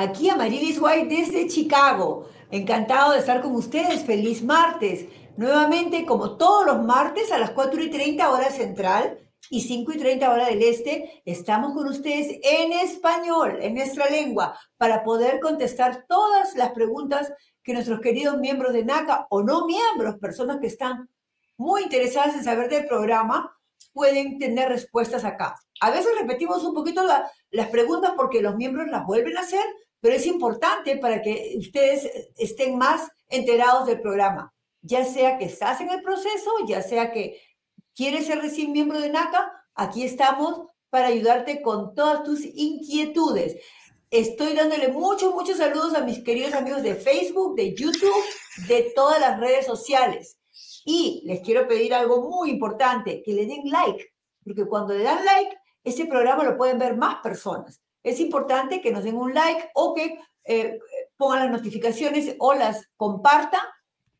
Aquí Amarilis White desde Chicago. Encantado de estar con ustedes. Feliz martes. Nuevamente, como todos los martes, a las 4 y 30 hora central y 5 y 30 hora del este, estamos con ustedes en español, en nuestra lengua, para poder contestar todas las preguntas que nuestros queridos miembros de NACA o no miembros, personas que están muy interesadas en saber del programa, pueden tener respuestas acá. A veces repetimos un poquito las preguntas porque los miembros las vuelven a hacer, pero es importante para que ustedes estén más enterados del programa. Ya sea que estás en el proceso, ya sea que quieres ser recién miembro de NACA, aquí estamos para ayudarte con todas tus inquietudes. Estoy dándole muchos, muchos saludos a mis queridos amigos de Facebook, de YouTube, de todas las redes sociales. Y les quiero pedir algo muy importante, que le den like, porque cuando le dan like, ese programa lo pueden ver más personas. Es importante que nos den un like o que eh, pongan las notificaciones o las compartan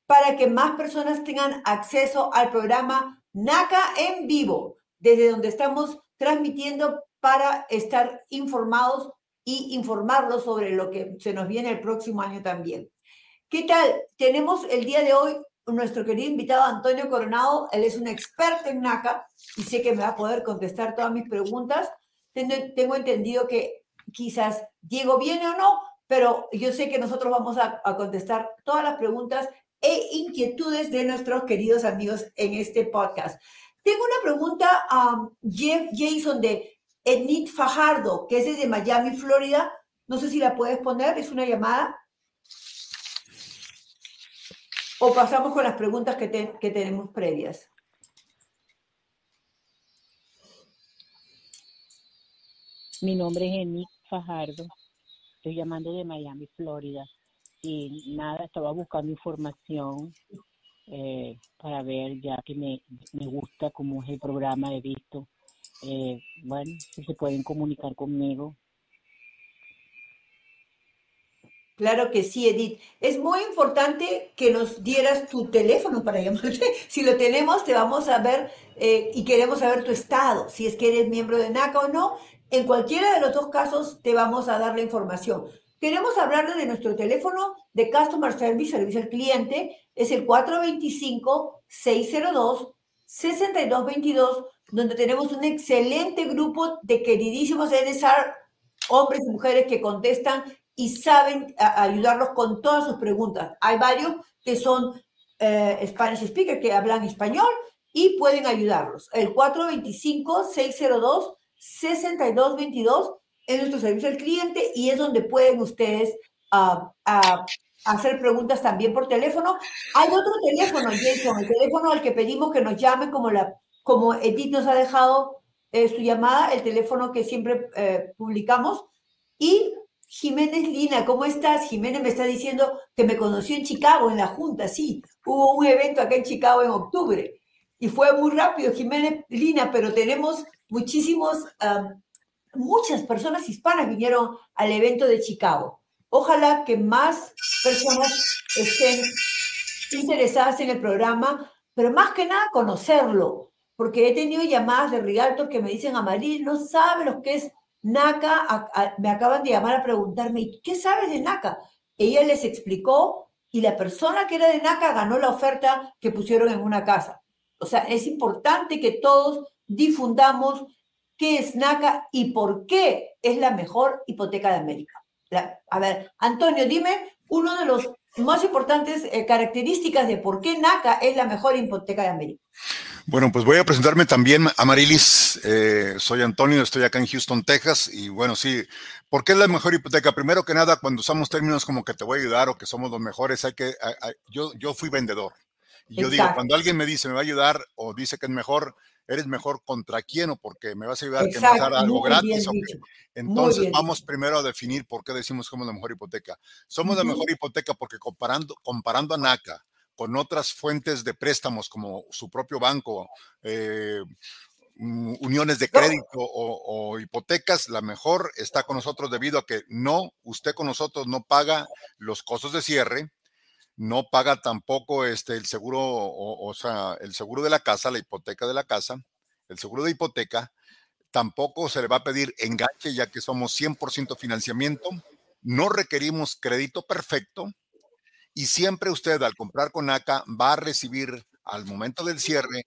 para que más personas tengan acceso al programa NACA en vivo, desde donde estamos transmitiendo para estar informados y informarlos sobre lo que se nos viene el próximo año también. ¿Qué tal? Tenemos el día de hoy nuestro querido invitado Antonio Coronado, él es un experto en NACA y sé que me va a poder contestar todas mis preguntas. Tengo, entendido que quizás Diego viene o no, pero yo sé que nosotros vamos a, contestar todas las preguntas e inquietudes de nuestros queridos amigos en este podcast. Tengo una pregunta a Jeff Jason de Ednit Fajardo, que es desde Miami, Florida. No sé si la puedes poner, es una llamada. ¿O pasamos con las preguntas que, tenemos previas? Mi nombre es Enick Fajardo. Estoy llamando de Miami, Florida. Y nada, estaba buscando información eh, para ver, ya que me, gusta cómo es el programa, he visto. Eh, bueno, si se pueden comunicar conmigo Claro que sí, Edith. Es muy importante que nos dieras tu teléfono para llamarte. Si lo tenemos, te vamos a ver eh, y queremos saber tu estado, si es que eres miembro de NACA o no. En cualquiera de los dos casos, te vamos a dar la información. Queremos hablarle de nuestro teléfono de Customer Service, servicio al cliente. Es el 425-602-6222, donde tenemos un excelente grupo de queridísimos NSR, hombres y mujeres que contestan y saben ayudarlos con todas sus preguntas. Hay varios que son eh, Spanish speaker, que hablan español y pueden ayudarlos. El 425-602-6222 es nuestro servicio al cliente y es donde pueden ustedes ah, ah, hacer preguntas también por teléfono. Hay otro teléfono, Jason, el teléfono al que pedimos que nos llame, como, la, como Edith nos ha dejado eh, su llamada, el teléfono que siempre eh, publicamos. Y Jiménez Lina, ¿cómo estás? Jiménez me está diciendo que me conoció en Chicago, en la Junta, sí. Hubo un evento acá en Chicago en octubre y fue muy rápido, Jiménez Lina, pero tenemos muchísimos, muchas personas hispanas vinieron al evento de Chicago. Ojalá que más personas estén interesadas en el programa, pero más que nada conocerlo, porque he tenido llamadas de Rialto que me dicen, Amarillo, no sabe lo que es NACA, me acaban de llamar a preguntarme, ¿qué sabes de NACA? Ella les explicó y la persona que era de NACA ganó la oferta que pusieron en una casa. O sea, es importante que todos difundamos qué es NACA y por qué es la mejor hipoteca de América. a ver, Antonio, dime uno de los más importantes eh, características de por qué NACA es la mejor hipoteca de América. Bueno, pues voy a presentarme también, Amarilis. Eh, soy Antonio, estoy acá en Houston, Texas. Y bueno, sí, ¿por qué es la mejor hipoteca? Primero que nada, cuando usamos términos como que te voy a ayudar o que somos los mejores, hay que. yo, yo fui vendedor. Y yo digo, cuando alguien me dice me va a ayudar o dice que es mejor, eres mejor contra quién o porque me vas a ayudar que me a dar algo gratis. Entonces vamos primero a definir por qué decimos que somos la mejor hipoteca. Somos la mejor hipoteca porque comparando, comparando a NACA, con otras fuentes de préstamos como su propio banco, eh, mm, uniones de crédito o, hipotecas, la mejor está con nosotros debido a que no, usted con nosotros no paga los costos de cierre, no paga tampoco este, el seguro, o, sea, el seguro de la casa, la hipoteca de la casa, el seguro de hipoteca, Tampoco se le va a pedir enganche, ya que somos 100% financiamiento. No requerimos crédito perfecto. Y siempre usted al comprar con NACA va a recibir al momento del cierre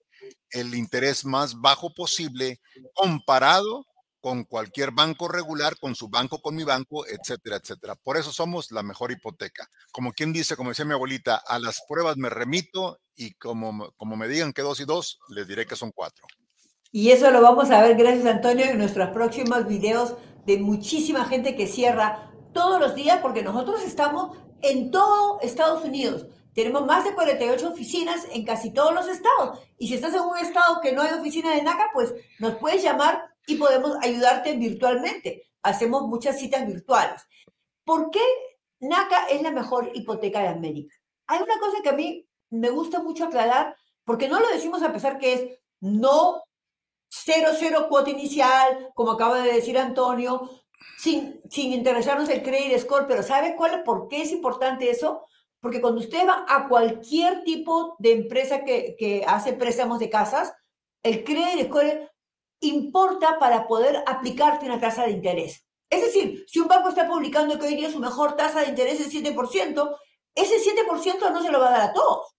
el interés más bajo posible comparado con cualquier banco regular, con su banco, con mi banco, etcétera, etcétera. Por eso somos la mejor hipoteca. Como quien dice, como decía mi abuelita, a las pruebas me remito y como, como me digan que dos y dos, les diré que son cuatro. Y eso lo vamos a ver, gracias Antonio, en nuestros próximos videos de muchísima gente que cierra todos los días, porque nosotros estamos en todo Estados Unidos. Tenemos más de 48 oficinas en casi todos los estados. Y si estás en un estado que no hay oficina de NACA, pues nos puedes llamar y podemos ayudarte virtualmente. Hacemos muchas citas virtuales. ¿Por qué NACA es la mejor hipoteca de América? Hay una cosa que a mí me gusta mucho aclarar, porque no lo decimos a pesar que es no cero, cero cuota inicial, como acaba de decir Antonio, sin, sin interesarnos el credit score, pero ¿sabe cuál, por qué es importante eso? Porque cuando usted va a cualquier tipo de empresa que, que hace préstamos de casas, el credit score importa para poder aplicarte una tasa de interés. Es decir, si un banco está publicando que hoy día su mejor tasa de interés es 7%, ese 7% no se lo va a dar a todos.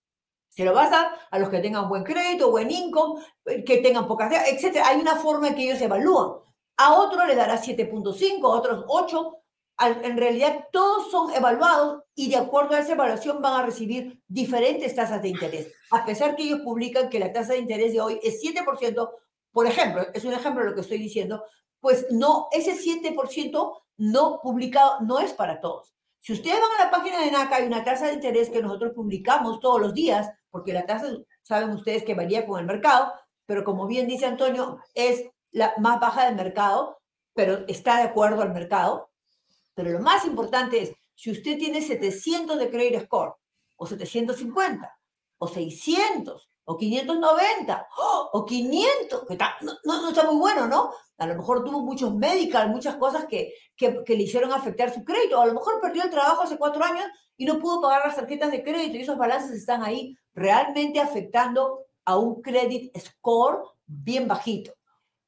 Se lo va a dar a los que tengan buen crédito, buen income, que tengan pocas, etc. Hay una forma en que ellos evalúan. A otro le dará 7.5, a otros 8, en realidad todos son evaluados y de acuerdo a esa evaluación van a recibir diferentes tasas de interés. A pesar que ellos publican que la tasa de interés de hoy es 7%, por ejemplo, es un ejemplo lo que estoy diciendo, pues no, ese 7% no publicado no es para todos. Si ustedes van a la página de NACA, hay una tasa de interés que nosotros publicamos todos los días, porque la tasa, saben ustedes que varía con el mercado, pero como bien dice Antonio, es la más baja del mercado, pero está de acuerdo al mercado. Pero lo más importante es, si usted tiene 700 de credit score, o 750, o 600, o 590, o 500, que no, no, está muy bueno, ¿no? A lo mejor tuvo muchos medical, muchas cosas que, que, que, le hicieron afectar su crédito, a lo mejor perdió el trabajo hace cuatro años y no pudo pagar las tarjetas de crédito y esos balances están ahí realmente afectando a un credit score bien bajito.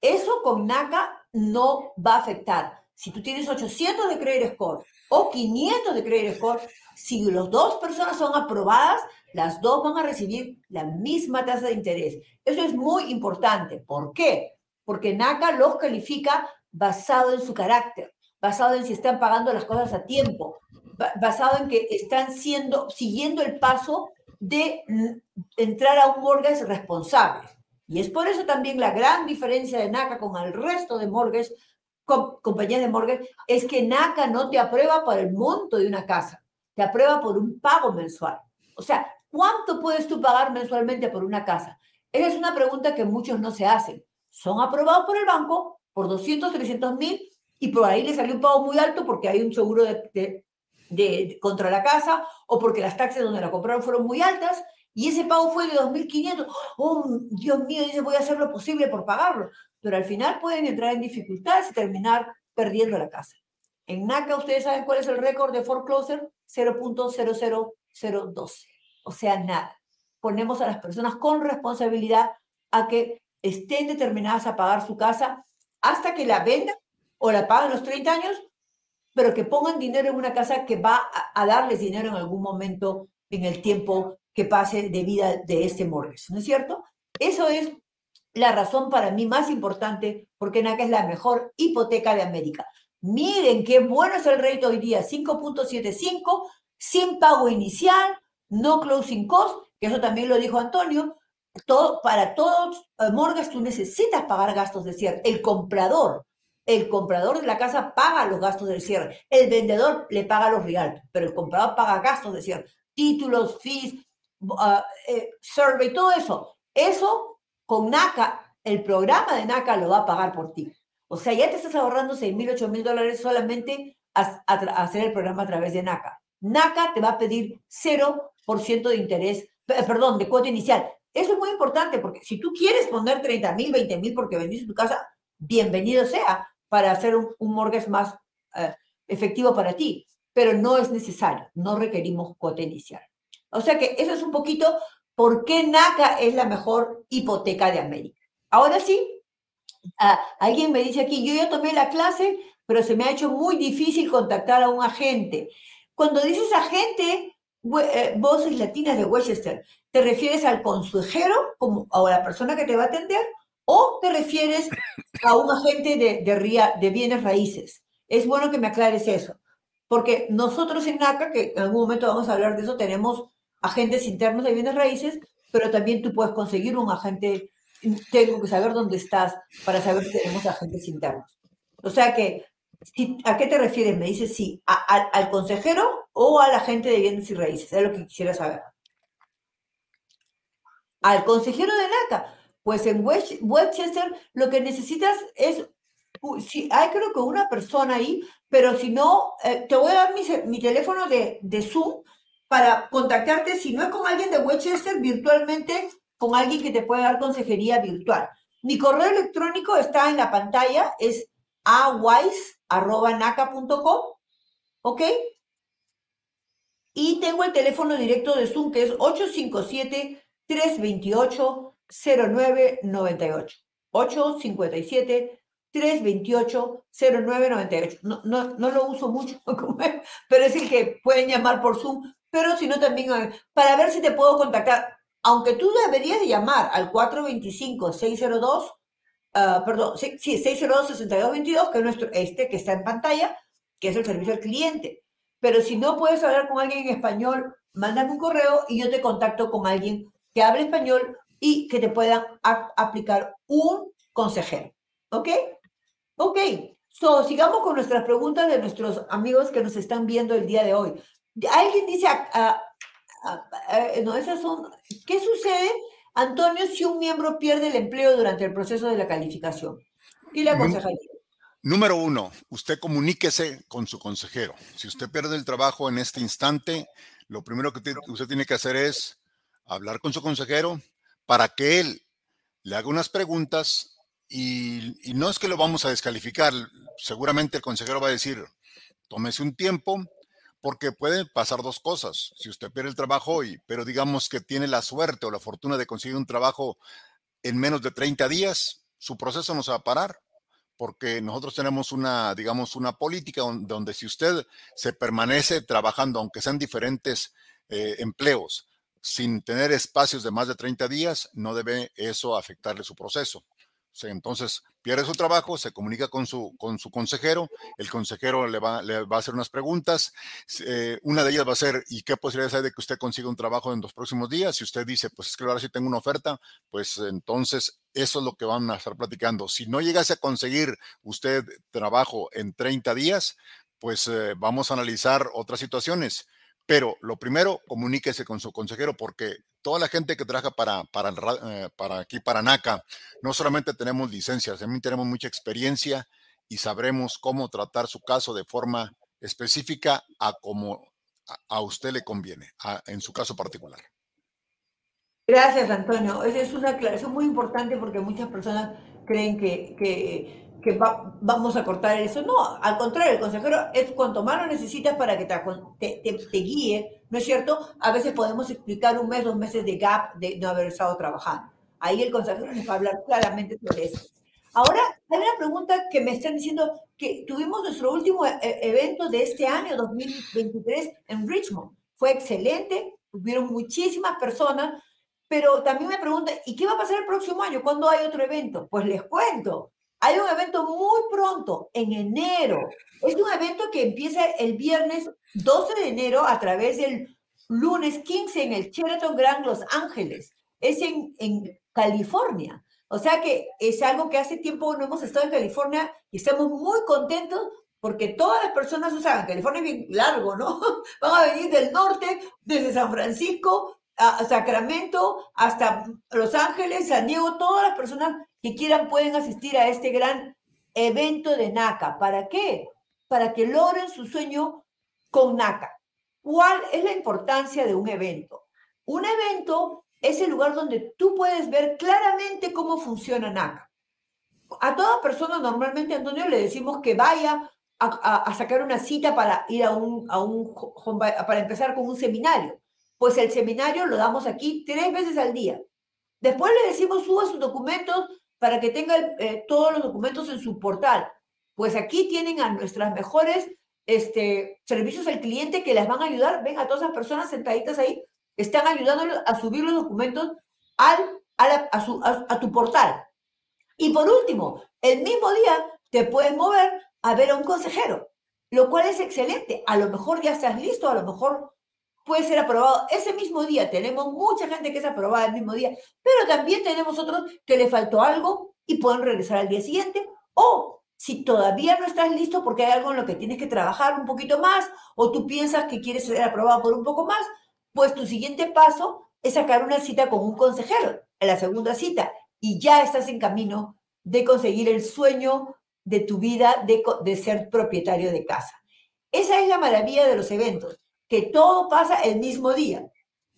Eso con NACA no va a afectar. Si tú tienes 800 de credit score o 500 de credit score, si las dos personas son aprobadas, las dos van a recibir la misma tasa de interés. Eso es muy importante. ¿Por qué? Porque NACA los califica basado en su carácter, basado en si están pagando las cosas a tiempo, basado en que están siendo, siguiendo el paso de entrar a un mortgage responsable. Y es por eso también la gran diferencia de NACA con el resto de mortgage, compañías de mortgage, es que NACA no te aprueba por el monto de una casa, te aprueba por un pago mensual. O sea, ¿cuánto puedes tú pagar mensualmente por una casa? Esa es una pregunta que muchos no se hacen. Son aprobados por el banco por 200, 300 mil y por ahí le salió un pago muy alto porque hay un seguro de, contra la casa o porque las taxas donde la compraron fueron muy altas y ese pago fue de 2.500. Oh, Dios mío, dice, voy a hacer lo posible por pagarlo. Pero al final pueden entrar en dificultades y terminar perdiendo la casa. En NACA, ¿ustedes saben cuál es el récord de foreclosure? 0.00012. O sea, nada. Ponemos a las personas con responsabilidad a que estén determinadas a pagar su casa hasta que la vendan o la paguen los 30 años pero que pongan dinero en una casa que va a, darles dinero en algún momento en el tiempo que pase de vida de este mortgage, ¿no es cierto? Eso es la razón para mí más importante porque NACA es la mejor hipoteca de América. Miren qué bueno es el rate hoy día, 5.75, sin pago inicial, no closing cost, que eso también lo dijo Antonio. Todo, para todos eh, mortgages tú necesitas pagar gastos de cierre. El comprador el comprador de la casa paga los gastos del cierre. El vendedor le paga los reales, pero el comprador paga gastos de cierre. Títulos, fees, uh, eh, survey, todo eso. Eso con NACA, el programa de NACA lo va a pagar por ti. O sea, ya te estás ahorrando 6 mil, 8 mil dólares solamente a, hacer el programa a través de NACA. NACA te va a pedir 0% de interés, perdón, de cuota inicial. Eso es muy importante porque si tú quieres poner 30 mil, 20 mil porque vendiste tu casa, bienvenido sea para hacer un, mortgage más eh, efectivo para ti, pero no es necesario, no requerimos cuota inicial. O sea que eso es un poquito por qué NACA es la mejor hipoteca de América. Ahora sí, alguien me dice aquí, yo ya tomé la clase, pero se me ha hecho muy difícil contactar a un agente. Cuando dices agente, voces latinas de Westchester, ¿te refieres al consejero como, o a la persona que te va a atender? ¿O te refieres a un agente de, de, de bienes raíces? Es bueno que me aclares eso, porque nosotros en NACA, que en algún momento vamos a hablar de eso, tenemos agentes internos de bienes raíces, pero también tú puedes conseguir un agente, tengo que saber dónde estás para saber si tenemos agentes internos. O sea que ¿A qué te refieres? Me dices sí, ¿al consejero o al agente de bienes y raíces? Es lo que quisiera saber. Al consejero de NACA. Pues en Westchester lo que necesitas es, si hay creo que una persona ahí, pero si no, eh, te voy a dar mi, teléfono de, Zoom para contactarte, si no es con alguien de Westchester, virtualmente con alguien que te pueda dar consejería virtual. Mi correo electrónico está en la pantalla, es awise.naca.com, ¿ok? Y tengo el teléfono directo de Zoom que es 857-328-0998. 857-328-0998. No, no, no lo uso mucho, pero es el que pueden llamar por Zoom, pero si no también eh, para ver si te puedo contactar. Aunque tú deberías llamar al 425-602 Ah, perdón, sí, 602-6222, que es nuestro, este que está en pantalla, que es el servicio al cliente. Pero si no puedes hablar con alguien en español, mándame un correo y yo te contacto con alguien que hable español y que te pueda aplicar un consejero. ¿Ok? Ok. So, sigamos con nuestras preguntas de nuestros amigos que nos están viendo el día de hoy. Alguien dice, uh, no, esas son, ¿qué sucede Antonio, si un miembro pierde el empleo durante el proceso de la calificación, ¿qué le aconsejaría? Número uno, usted comuníquese con su consejero. Si usted pierde el trabajo en este instante, lo primero que usted tiene que hacer es hablar con su consejero para que él le haga unas preguntas y, y, no es que lo vamos a descalificar. Seguramente el consejero va a decir, tómese un tiempo, porque pueden pasar dos cosas. Si usted pierde el trabajo hoy, pero digamos que tiene la suerte o la fortuna de conseguir un trabajo en menos de 30 días, su proceso no se va a parar, porque nosotros tenemos una, digamos, una política donde, si usted se permanece trabajando, aunque sean diferentes eh, empleos, sin tener espacios de más de 30 días, no debe eso afectarle su proceso entonces pierde su trabajo, se comunica con su, con su consejero, el consejero le va, le va a hacer unas preguntas, eh, una de ellas va a ser, ¿y qué posibilidades hay de que usted consiga un trabajo en los próximos días? Si usted dice, pues es que ahora sí tengo una oferta, pues entonces eso es lo que van a estar platicando. Si no llegase a conseguir usted trabajo en 30 días, pues eh, vamos a analizar otras situaciones. Pero lo primero, comuníquese con su consejero porque toda la gente que trabaja para, eh, para aquí, para NACA, no solamente tenemos licencias, también tenemos mucha experiencia y sabremos cómo tratar su caso de forma específica a como a, usted le conviene, en su caso particular. Gracias, Antonio. Esa es una aclaración muy importante porque muchas personas creen que, que que vamos a cortar eso. No, al contrario, el consejero es cuanto más lo necesitas para que te, te, guíe, ¿no es cierto? A veces podemos explicar un mes, dos meses de gap de no haber estado trabajando. Ahí el consejero nos va a hablar claramente sobre eso. Ahora, hay una pregunta que me están diciendo que tuvimos nuestro último e, e, evento de este año, 2023, en Richmond. Fue excelente, hubieron muchísimas personas, pero también me preguntan, ¿y qué va a pasar el próximo año? ¿Cuándo hay otro evento? Pues les cuento, hay un evento muy pronto, en enero. Es un evento que empieza el viernes 12 de enero a través del lunes 15 en el Sheraton Grand Los Ángeles. Es en, en California. O sea que es algo que hace tiempo no hemos estado en California y estamos muy contentos porque todas las personas, o sea, California es bien largo, ¿no? Van a venir del norte, desde San Francisco a Sacramento hasta Los Ángeles, San Diego, todas las personas que quieran pueden asistir a este gran evento de NACA. ¿Para qué? Para que logren su sueño con NACA. ¿Cuál es la importancia de un evento? Un evento es el lugar donde tú puedes ver claramente cómo funciona NACA. A toda persona normalmente, Antonio, le decimos que vaya a, sacar una cita para ir a un, a un, para empezar con un seminario. Pues el seminario lo damos aquí tres veces al día. Después le decimos, suba sus documentos para que tenga eh, todos los documentos en su portal. Pues aquí tienen a nuestras mejores este, servicios al cliente que les van a ayudar. Ven a todas esas personas sentaditas ahí, están ayudándoles a subir los documentos al, a, a tu portal. Y por último, el mismo día te puedes mover a ver a un consejero, lo cual es excelente. A lo mejor ya estás listo, a lo mejor puede ser aprobado ese mismo día. Tenemos mucha gente que es aprobada el mismo día, pero también tenemos otros que le faltó algo y pueden regresar al día siguiente. O si todavía no estás listo porque hay algo en lo que tienes que trabajar un poquito más o tú piensas que quieres ser aprobado por un poco más, pues tu siguiente paso es sacar una cita con un consejero en la segunda cita y ya estás en camino de conseguir el sueño de tu vida de, de ser propietario de casa. Esa es la maravilla de los eventos que todo pasa el mismo día.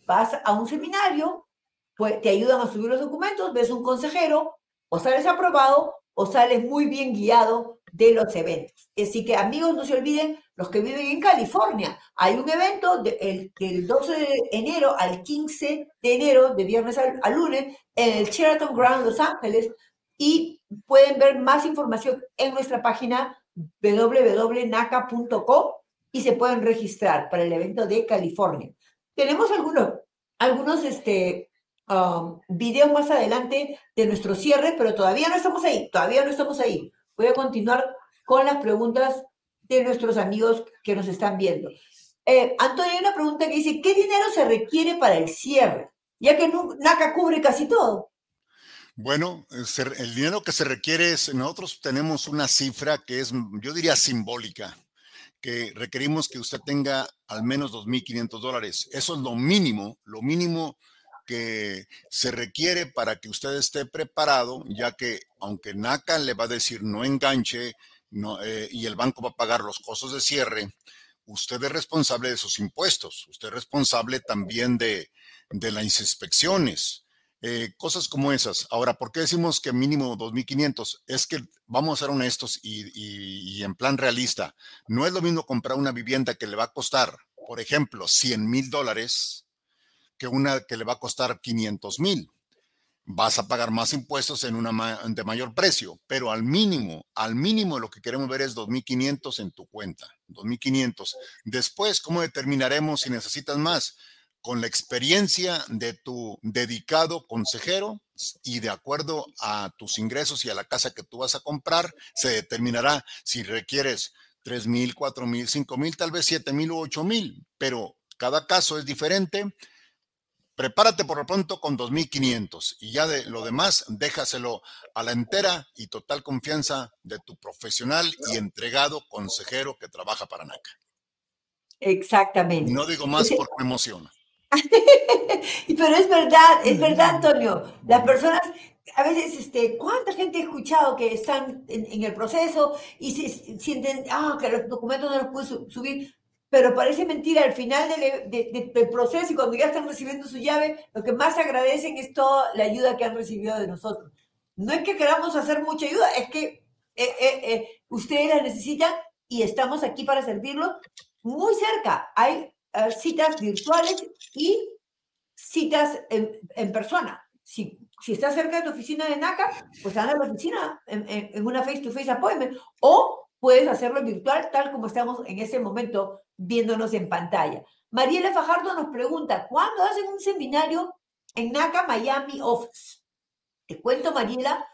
Vas a un seminario, pues te ayudan a subir los documentos, ves un consejero, o sales aprobado o sales muy bien guiado de los eventos. Así que amigos, no se olviden, los que viven en California, hay un evento del 12 de enero al 15 de enero, de viernes al, al lunes, en el Sheraton Ground Los Ángeles, y pueden ver más información en nuestra página www.naca.com y se pueden registrar para el evento de California. Tenemos algunos, algunos este, um, videos más adelante de nuestro cierre, pero todavía no estamos ahí, todavía no estamos ahí. Voy a continuar con las preguntas de nuestros amigos que nos están viendo. Eh, Antonio, hay una pregunta que dice, ¿qué dinero se requiere para el cierre? Ya que NACA cubre casi todo. Bueno, el dinero que se requiere es, nosotros tenemos una cifra que es, yo diría, simbólica que requerimos que usted tenga al menos 2.500 dólares. Eso es lo mínimo, lo mínimo que se requiere para que usted esté preparado, ya que aunque NACA le va a decir no enganche eh, y el banco va a pagar los costos de cierre, usted es responsable de sus impuestos, usted es responsable también de, de las inspecciones, eh, cosas como esas. Ahora, ¿por qué decimos que mínimo 2.500? Es que vamos a ser honestos y, en plan realista. No es lo mismo comprar una vivienda que le va a costar, por ejemplo, 100 mil dólares que una que le va a costar 500 mil. Vas a pagar más impuestos en una de mayor precio, pero al mínimo, al mínimo lo que queremos ver es 2.500 en tu cuenta, 2.500. Después, ¿cómo determinaremos si necesitas más? Con la experiencia de tu dedicado consejero y de acuerdo a tus ingresos y a la casa que tú vas a comprar, se determinará si requieres 3 mil, 4 mil, 5 mil, tal vez 7 mil o 8 mil, pero cada caso es diferente. Prepárate por lo pronto con 2.500 y ya de lo demás déjaselo a la entera y total confianza de tu profesional y entregado consejero que trabaja para NACA. Exactamente. No digo más porque me emociona. Pero es verdad, es verdad, Antonio. Las personas, a veces, este, ¿cuánta gente he escuchado que están en, el proceso y se sienten, ah, que los documentos no los puedo subir? Pero parece mentira, al final del proceso y cuando ya están recibiendo su llave, lo que más agradecen es toda la ayuda que han recibido de nosotros. No es que queramos hacer mucha ayuda, es que eh, eh, eh, ustedes la necesitan y estamos aquí para servirlos muy cerca. Hay citas virtuales y citas en, persona. Si, si estás cerca de tu oficina de NACA, pues anda a la oficina en, una face-to-face appointment o puedes hacerlo virtual tal como estamos en ese momento viéndonos en pantalla. Mariela Fajardo nos pregunta, ¿cuándo hacen un seminario en NACA Miami Office? Te cuento, Mariela,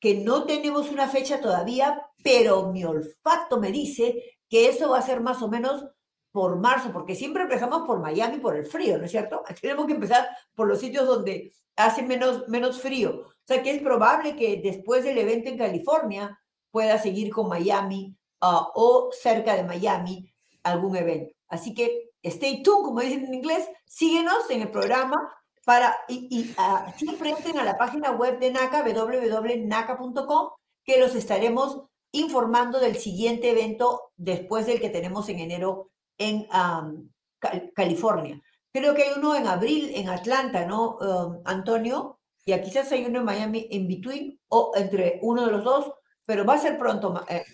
que no tenemos una fecha todavía, pero mi olfato me dice que eso va a ser más o menos por marzo, porque siempre empezamos por Miami por el frío, ¿no es cierto? Tenemos que empezar por los sitios donde hace menos, menos frío. O sea que es probable que después del evento en California pueda seguir con Miami ah, o cerca de Miami algún evento. Así que stay tuned, como dicen en inglés, síguenos en el programa para, y, y uh, siempre entren a la página web de NACA, www.naca.com, que los estaremos informando del siguiente evento después del que tenemos en enero en California. Creo que hay uno en abril en Atlanta, ¿no, um, Antonio? Y quizás hay uno en Miami en between o entre uno de los dos, pero va a ser pronto. Eh.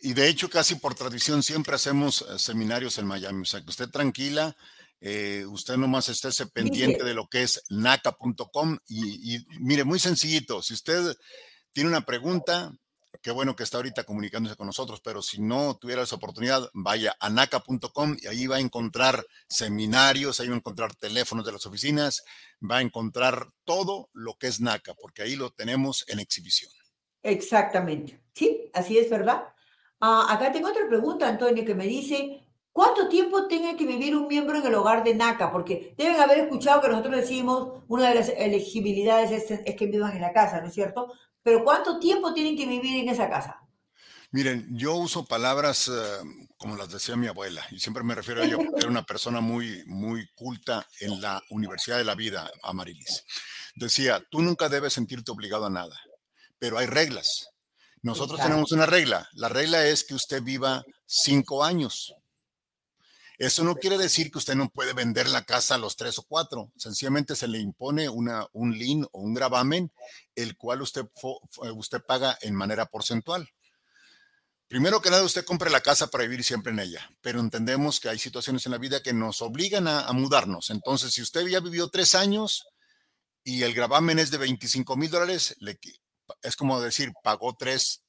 Y de hecho, casi por tradición siempre hacemos eh, seminarios en Miami. O sea, que usted tranquila, Eh, usted nomás esté pendiente de lo que es naca.com y, y mire, muy sencillito, si usted tiene una pregunta, qué bueno que está ahorita comunicándose con nosotros, pero si no tuviera esa oportunidad, vaya a naca.com y ahí va a encontrar seminarios, ahí va a encontrar teléfonos de las oficinas, va a encontrar todo lo que es NACA, porque ahí lo tenemos en exhibición. Exactamente. Sí, así es, ¿verdad? Ah, acá tengo otra pregunta, Antonio, que me dice, ¿cuánto tiempo tiene que vivir un miembro en el hogar de NACA? Porque deben haber escuchado que nosotros decimos, una de las elegibilidades es, es que vivan en la casa, ¿no es cierto? Pero ¿cuánto tiempo tienen que vivir en esa casa? Miren, yo uso palabras eh, como las decía mi abuela, y siempre me refiero a ella porque era una persona muy, muy culta en la Universidad de la Vida, Amarilis. Decía, tú nunca debes sentirte obligado a nada, pero hay reglas. Nosotros tenemos una regla. La regla es que usted viva cinco años. Eso no quiere decir que usted no puede vender la casa a los tres o cuatro. Sencillamente se le impone una, un lien o un gravamen, el cual usted, usted paga en manera porcentual. Primero que nada, usted compre la casa para vivir siempre en ella, pero entendemos que hay situaciones en la vida que nos obligan a, mudarnos. Entonces, si usted ya vivió tres años y el gravamen es de 25 mil dólares, es como decir, pagó tres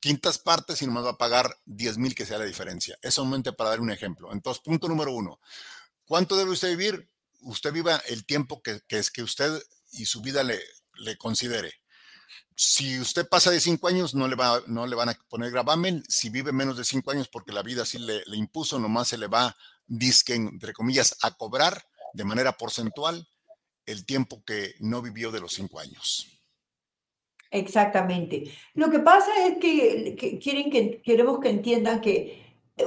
quintas partes y nomás va a pagar 10 mil que sea la diferencia. Es solamente para dar un ejemplo. Entonces, punto número uno. ¿Cuánto debe usted vivir? Usted viva el tiempo que, es que usted y su vida le, considere. Si usted pasa de cinco años, no le, va, no le van a poner gravamen. Si vive menos de cinco años, porque la vida sí le, le impuso, nomás se le va, disque, entre comillas, a cobrar de manera porcentual el tiempo que no vivió de los cinco años. Exactamente. Lo que pasa es que, quieren que queremos que entiendan que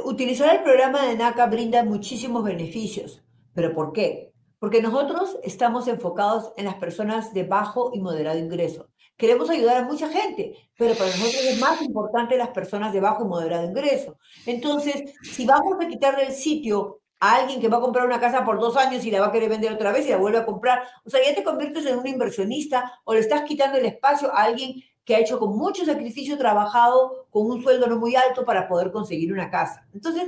utilizar el programa de NACA brinda muchísimos beneficios. ¿Pero por qué? Porque nosotros estamos enfocados en las personas de bajo y moderado ingreso. Queremos ayudar a mucha gente, pero para nosotros es más importante las personas de bajo y moderado ingreso. Entonces, si vamos a quitarle el sitio alguien que va a comprar una casa por dos años y la va a querer vender otra vez y la vuelve a comprar. O sea, ya te conviertes en un inversionista o le estás quitando el espacio a alguien que ha hecho con mucho sacrificio trabajado con un sueldo no muy alto para poder conseguir una casa. Entonces,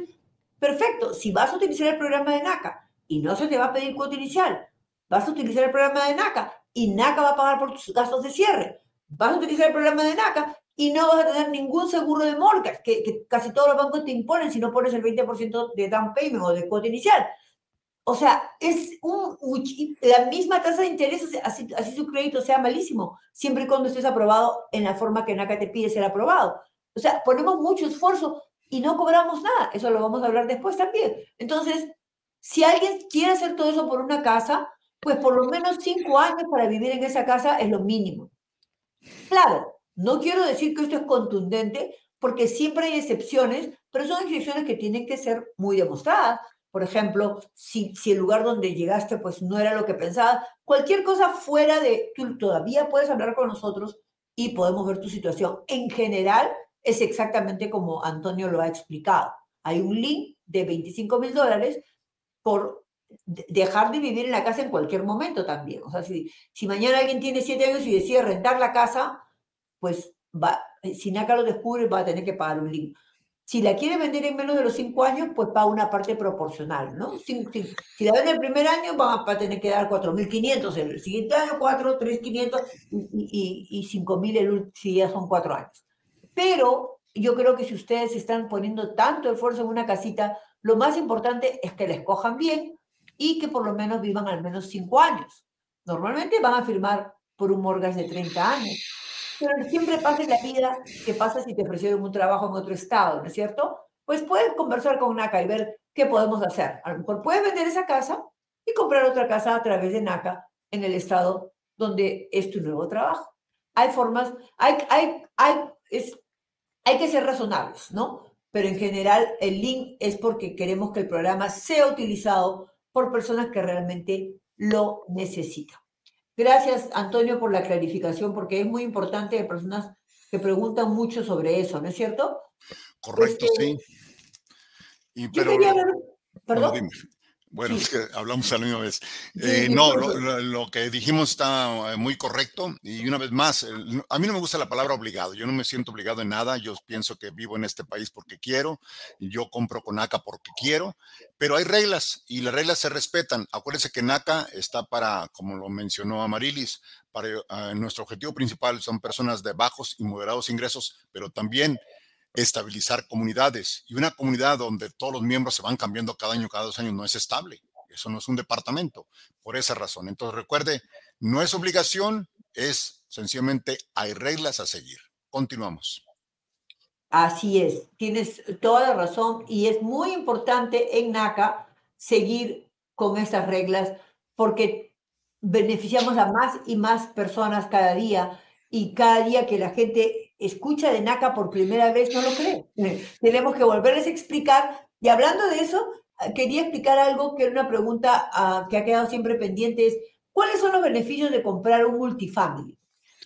perfecto, si vas a utilizar el programa de NACA y no se te va a pedir cuota inicial, vas a utilizar el programa de NACA y NACA va a pagar por tus gastos de cierre, vas a utilizar el programa de NACA y no vas a tener ningún seguro de mortgage, que, casi todos los bancos te imponen si no pones el 20% de down payment o de cuota inicial. O sea, es un, la misma tasa de interés, así, así su crédito sea malísimo, siempre y cuando estés aprobado en la forma que NACA te pide ser aprobado. O sea, ponemos mucho esfuerzo y no cobramos nada. Eso lo vamos a hablar después también. Entonces, si alguien quiere hacer todo eso por una casa, pues por lo menos cinco años para vivir en esa casa es lo mínimo. Claro, no quiero decir que esto es contundente, porque siempre hay excepciones, pero son excepciones que tienen que ser muy demostradas. Por ejemplo, si, el lugar donde llegaste pues no era lo que pensabas, cualquier cosa fuera de, tú todavía puedes hablar con nosotros y podemos ver tu situación. En general, es exactamente como Antonio lo ha explicado. Hay un link de 25 mil dólares por dejar de vivir en la casa en cualquier momento también. O sea, si, si mañana alguien tiene siete años y decide rentar la casa, pues va, si NACA lo descubre, va a tener que pagar un link. Si la quiere vender en menos de los cinco años, pues paga una parte proporcional, ¿no? Si, si, la vende el primer año, va a tener que dar 4.500, el siguiente año 4, 3.500 y, y, y 5.000 si ya son cuatro años. Pero yo creo que si ustedes están poniendo tanto esfuerzo en una casita, lo más importante es que la escojan bien y que por lo menos vivan al menos cinco años. Normalmente van a firmar por un mortgage de 30 años pero siempre pasa la vida que pasa si te ofrecieron un trabajo en otro estado, ¿no es cierto? Pues puedes conversar con NACA y ver qué podemos hacer. A lo mejor puedes vender esa casa y comprar otra casa a través de NACA en el estado donde es tu nuevo trabajo. Hay formas, hay, hay, hay, es, hay que ser razonables, ¿no? Pero en general el link es porque queremos que el programa sea utilizado por personas que realmente lo necesitan. Gracias, Antonio, por la clarificación, porque es muy importante de personas que preguntan mucho sobre eso, ¿no es cierto? Correcto, este, sí. Y, pero, ¿Perdón? Bueno, es que hablamos a la misma vez. Eh, no, lo, que dijimos está eh, muy correcto. Y una vez más, a mí no me gusta la palabra obligado, yo no me siento obligado en nada, yo pienso que vivo en este país porque quiero, yo compro con NACA porque quiero, pero hay reglas y las reglas se respetan. Acuérdense que NACA está para, como lo mencionó Amarilis, para eh, nuestro objetivo principal son personas de bajos y moderados ingresos, pero también estabilizar comunidades. Y una comunidad donde todos los miembros se van cambiando cada año, cada dos años, no es estable. Eso no es un departamento, por esa razón. Entonces recuerde, no es obligación, es sencillamente hay reglas a seguir. Continuamos. Así es, tienes toda la razón y es muy importante en NACA seguir con estas reglas porque beneficiamos a más y más personas cada día y cada día que la gente escucha de NACA por primera vez no lo cree. Tenemos que volverles a explicar. Y hablando de eso, quería explicar algo que era una pregunta ah, que ha quedado siempre pendiente, es ¿cuáles son los beneficios de comprar un multifamily?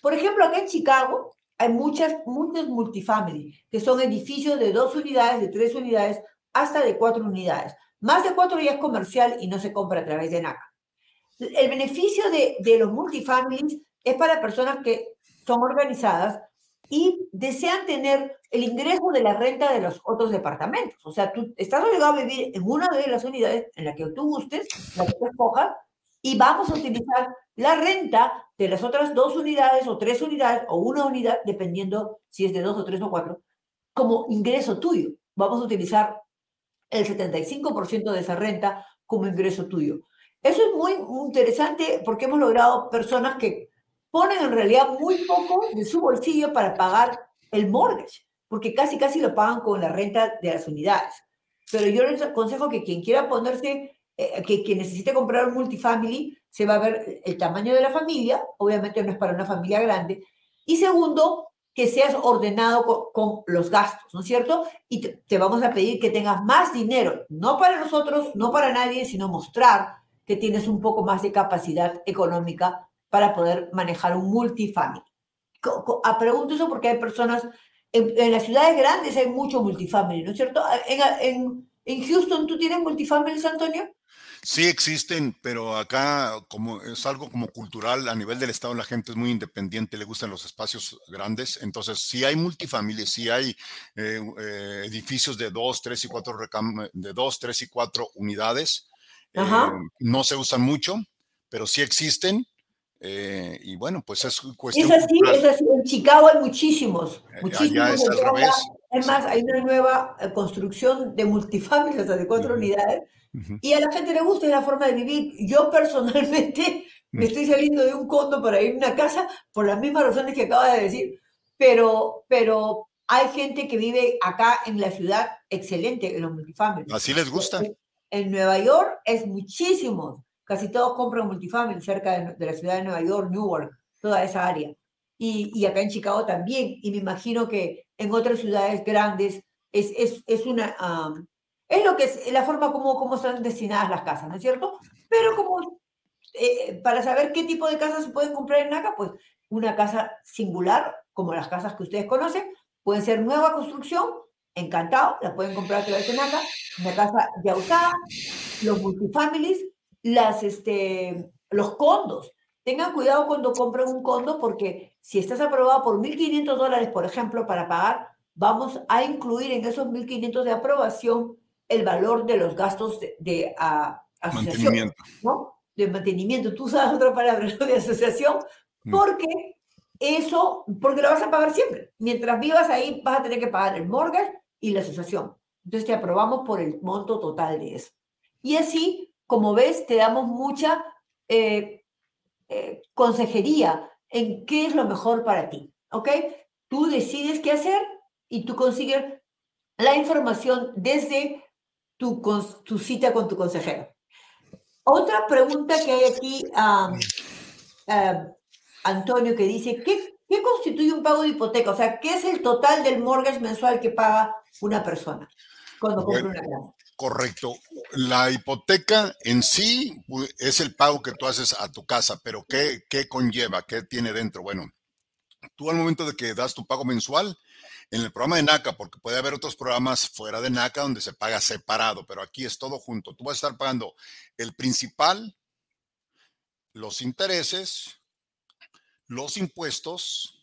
Por ejemplo, acá en Chicago hay muchas, muchos multifamily, que son edificios de dos unidades, de tres unidades, hasta de cuatro unidades. Más de cuatro ya es comercial y no se compra a través de NACA. El beneficio de, de los multifamilies es para personas que son organizadas y desean tener el ingreso de la renta de los otros departamentos. O sea, tú estás obligado a vivir en una de las unidades en la que tú gustes, la que tú escojas, y vamos a utilizar la renta de las otras dos unidades o tres unidades o una unidad, dependiendo si es de dos o tres o cuatro, como ingreso tuyo. Vamos a utilizar el 75% de esa renta como ingreso tuyo. Eso es muy interesante porque hemos logrado personas que ponen en realidad muy poco de su bolsillo para pagar el mortgage, porque casi casi lo pagan con la renta de las unidades. Pero yo les aconsejo que quien quiera ponerse, eh, que, que necesite comprar un multifamily, se va a ver el tamaño de la familia, obviamente no es para una familia grande, y segundo, que seas ordenado con, los gastos, ¿no es cierto? Y te, te, vamos a pedir que tengas más dinero, no para nosotros, no para nadie, sino mostrar que tienes un poco más de capacidad económica para poder manejar un multifamily. A ah, pregunto eso porque hay personas, en, las ciudades grandes hay mucho multifamily, ¿no es cierto? En, en, Houston, ¿tú tienes multifamilies, Antonio? Sí existen, pero acá como es algo como cultural a nivel del estado la gente es muy independiente, le gustan los espacios grandes, entonces si hay multifamilies, si hay eh, eh, edificios de dos, tres y cuatro de dos, tres y cuatro unidades, eh, no se usan mucho, pero sí existen eh, y bueno, pues es cuestión. Es así, es así. En Chicago hay muchísimos. Eh, muchísimos. Es, al revés. es más, hay una nueva eh, construcción de multifamilias, o sea, de cuatro unidades. Y a la gente le gusta la forma de vivir. Yo personalmente me estoy saliendo de un condo para ir a una casa por las mismas razones que acaba de decir. Pero, pero hay gente que vive acá en la ciudad excelente en los multifamilies. Así les gusta. En Nueva York es muchísimo. Casi todos compran multifamily cerca de, la ciudad de Nueva York, Newark, toda esa área. Y, y, acá en Chicago también. Y me imagino que en otras ciudades grandes es, es, es una... es lo que es la forma como, como están destinadas las casas, ¿no es cierto? Pero como eh, para saber qué tipo de casas se pueden comprar en NACA, pues una casa singular, como las casas que ustedes conocen, pueden ser nueva construcción, encantado, la pueden comprar a través de NACA, una casa ya usada, los multifamilies, las, este, los condos. Tengan cuidado cuando compren un condo porque si estás aprobado por 1.500 dólares, por ejemplo, para pagar, vamos a incluir en esos 1.500 de aprobación el valor de los gastos de, asociación, mantenimiento. ¿no? De mantenimiento. Tú usas otra palabra, De asociación, mm. porque eso, porque lo vas a pagar siempre. Mientras vivas ahí, vas a tener que pagar el mortgage y la asociación. Entonces te aprobamos por el monto total de eso. Y así como ves, te damos mucha eh, eh, consejería en qué es lo mejor para ti, ¿ok? Tú decides qué hacer y tú consigues la información desde tu, tu cita con tu consejero. Otra pregunta que hay aquí, Antonio, que dice, ¿qué, ¿qué constituye un pago de hipoteca? O sea, ¿qué es el total del mortgage mensual que paga una persona cuando compra una casa? Correcto. La hipoteca en sí es el pago que tú haces a tu casa, pero ¿qué, qué conlleva? ¿Qué tiene dentro? Bueno, Tú al momento de que das tu pago mensual, en el programa de NACA, porque puede haber otros programas fuera de NACA donde se paga separado, pero aquí es todo junto. Tú vas a estar pagando el principal, los intereses, los impuestos,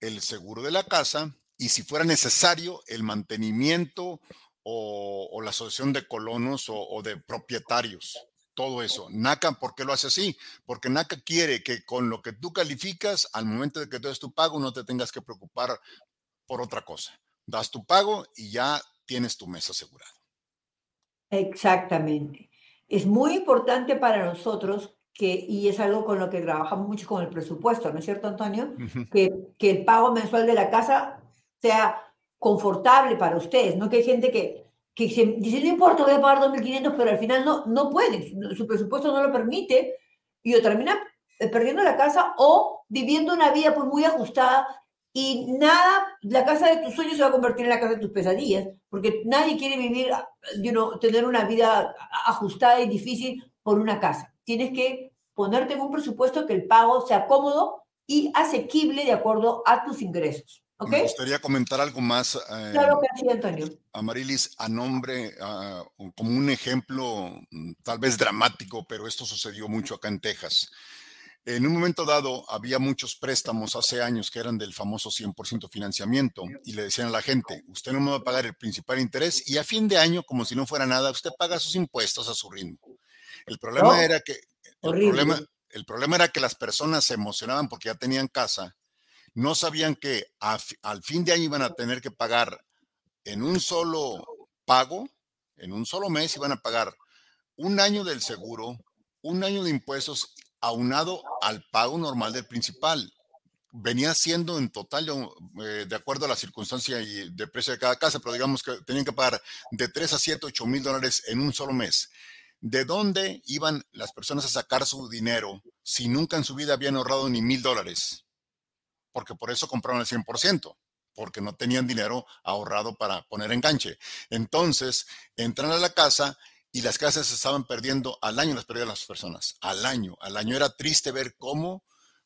el seguro de la casa y si fuera necesario el mantenimiento o, la asociación de colonos o, de propietarios. Todo eso. NACA, ¿por qué lo hace así? Porque NACA quiere que con lo que tú calificas, al momento de que tú des tu pago, no te tengas que preocupar por otra cosa. Das tu pago y ya tienes tu mes asegurado. Exactamente. Es muy importante para nosotros que, y es algo con lo que trabajamos mucho con el presupuesto, ¿no es cierto, Antonio? que, que el pago mensual de la casa sea confortable para ustedes, ¿no? Que hay gente que, que dice, no importa, voy a pagar 2.500, pero al final no, no puede, su presupuesto no lo permite, y o termina eh, perdiendo la casa o viviendo una vida pues muy ajustada y nada, la casa de tus sueños se va a convertir en la casa de tus pesadillas, porque nadie quiere vivir, you know, tener una vida ajustada y difícil por una casa. Tienes que ponerte en un presupuesto que el pago sea cómodo y asequible de acuerdo a tus ingresos. Me gustaría comentar algo más. Eh, claro que sí, Antonio. Amarilis, a nombre, como un ejemplo mm, tal vez dramático, pero esto sucedió mucho acá en Texas. En un momento dado, había muchos préstamos hace años que eran del famoso 100% financiamiento y le decían a la gente, usted no me va a pagar el principal interés y a fin de año, como si no fuera nada, usted paga sus impuestos a su ritmo. El problema era que el problema, el problema era que las personas se emocionaban porque ya tenían casa no sabían que al fin de año iban a tener que pagar en un solo pago, en un solo mes iban a pagar un año del seguro, un año de impuestos aunado al pago normal del principal. Venía siendo en total, eh, de acuerdo a la circunstancia y de precio de cada casa, pero digamos que tenían que pagar de 3 a 7, 8 mil dólares en un solo mes. ¿De dónde iban las personas a sacar su dinero si nunca en su vida habían ahorrado ni mil dólares? Porque por eso compraron el 100%, porque no tenían dinero ahorrado para poner enganche. Entonces, entran a la casa y las casas se estaban perdiendo al año, las perdían las personas, al año. Al año era triste ver cómo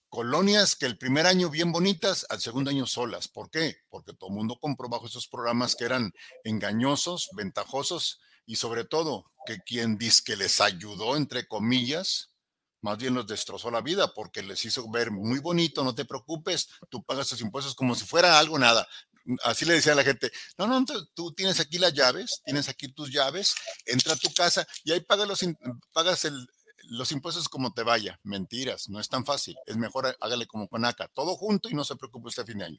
colonias que el primer año bien bonitas, al segundo año solas. ¿Por qué? Porque todo el mundo compró bajo esos programas que eran engañosos, ventajosos y sobre todo que quien dice que les ayudó, entre comillas, más bien los destrozó la vida porque les hizo ver muy bonito, no te preocupes, tú pagas tus impuestos como si fuera algo nada. Así le decía a la gente, no, no, tú tienes aquí las llaves, tienes aquí tus llaves, entra a tu casa y ahí pagas los, pagas los impuestos como te vaya. Mentiras, no es tan fácil. Es mejor hágale como con ACA, todo junto y no se preocupe usted a fin de año.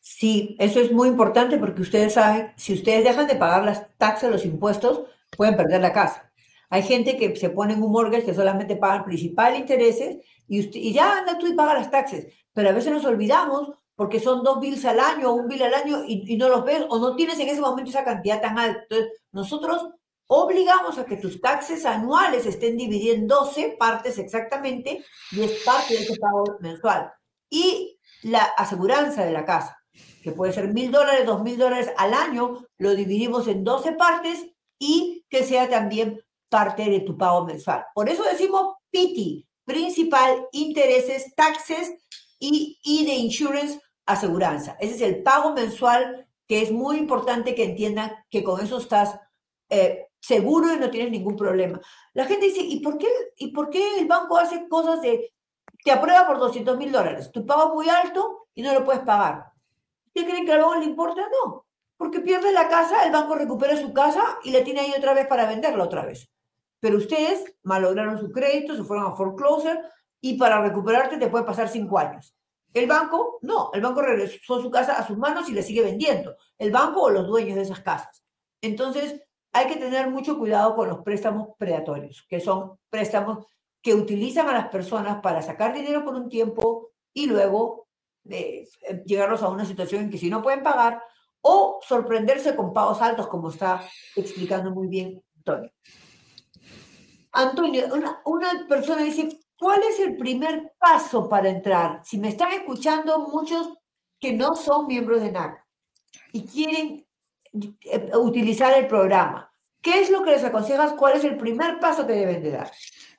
Sí, eso es muy importante porque ustedes saben, si ustedes dejan de pagar las taxas, los impuestos, pueden perder la casa. Hay gente que se pone en un mortgage que solamente paga el principal intereses y ya anda tú y paga las taxes. Pero a veces nos olvidamos porque son dos bills al año o un bill al año y, no los ves o no tienes en ese momento esa cantidad tan alta. Entonces, nosotros obligamos a que tus taxes anuales estén divididos en 12 partes exactamente y es parte de ese pago mensual. Y la aseguranza de la casa, que puede ser mil dólares, dos mil dólares al año, lo dividimos en 12 partes y que sea también parte de tu pago mensual. Por eso decimos PITI, principal, intereses, taxes y, y de insurance, aseguranza. Ese es el pago mensual que es muy importante que entiendan que con eso estás eh, seguro y no tienes ningún problema. La gente dice, ¿y por qué, ¿y por qué el banco hace cosas de, te aprueba por 200 mil dólares? Tu pago es muy alto y no lo puedes pagar. ¿Qué creen que al banco le importa? No, porque pierde la casa, el banco recupera su casa y la tiene ahí otra vez para venderla otra vez pero ustedes malograron su crédito, se fueron a foreclosure y para recuperarte te puede pasar cinco años. El banco, no, el banco regresó su casa a sus manos y le sigue vendiendo. El banco o los dueños de esas casas. Entonces, hay que tener mucho cuidado con los préstamos predatorios, que son préstamos que utilizan a las personas para sacar dinero por un tiempo y luego de, eh, llegarlos a una situación en que si no pueden pagar o sorprenderse con pagos altos, como está explicando muy bien Antonio. Antonio, una, persona dice, ¿cuál es el primer paso para entrar? Si me están escuchando muchos que no son miembros de NAC y quieren eh, utilizar el programa, ¿qué es lo que les aconsejas? ¿Cuál es el primer paso que deben de dar?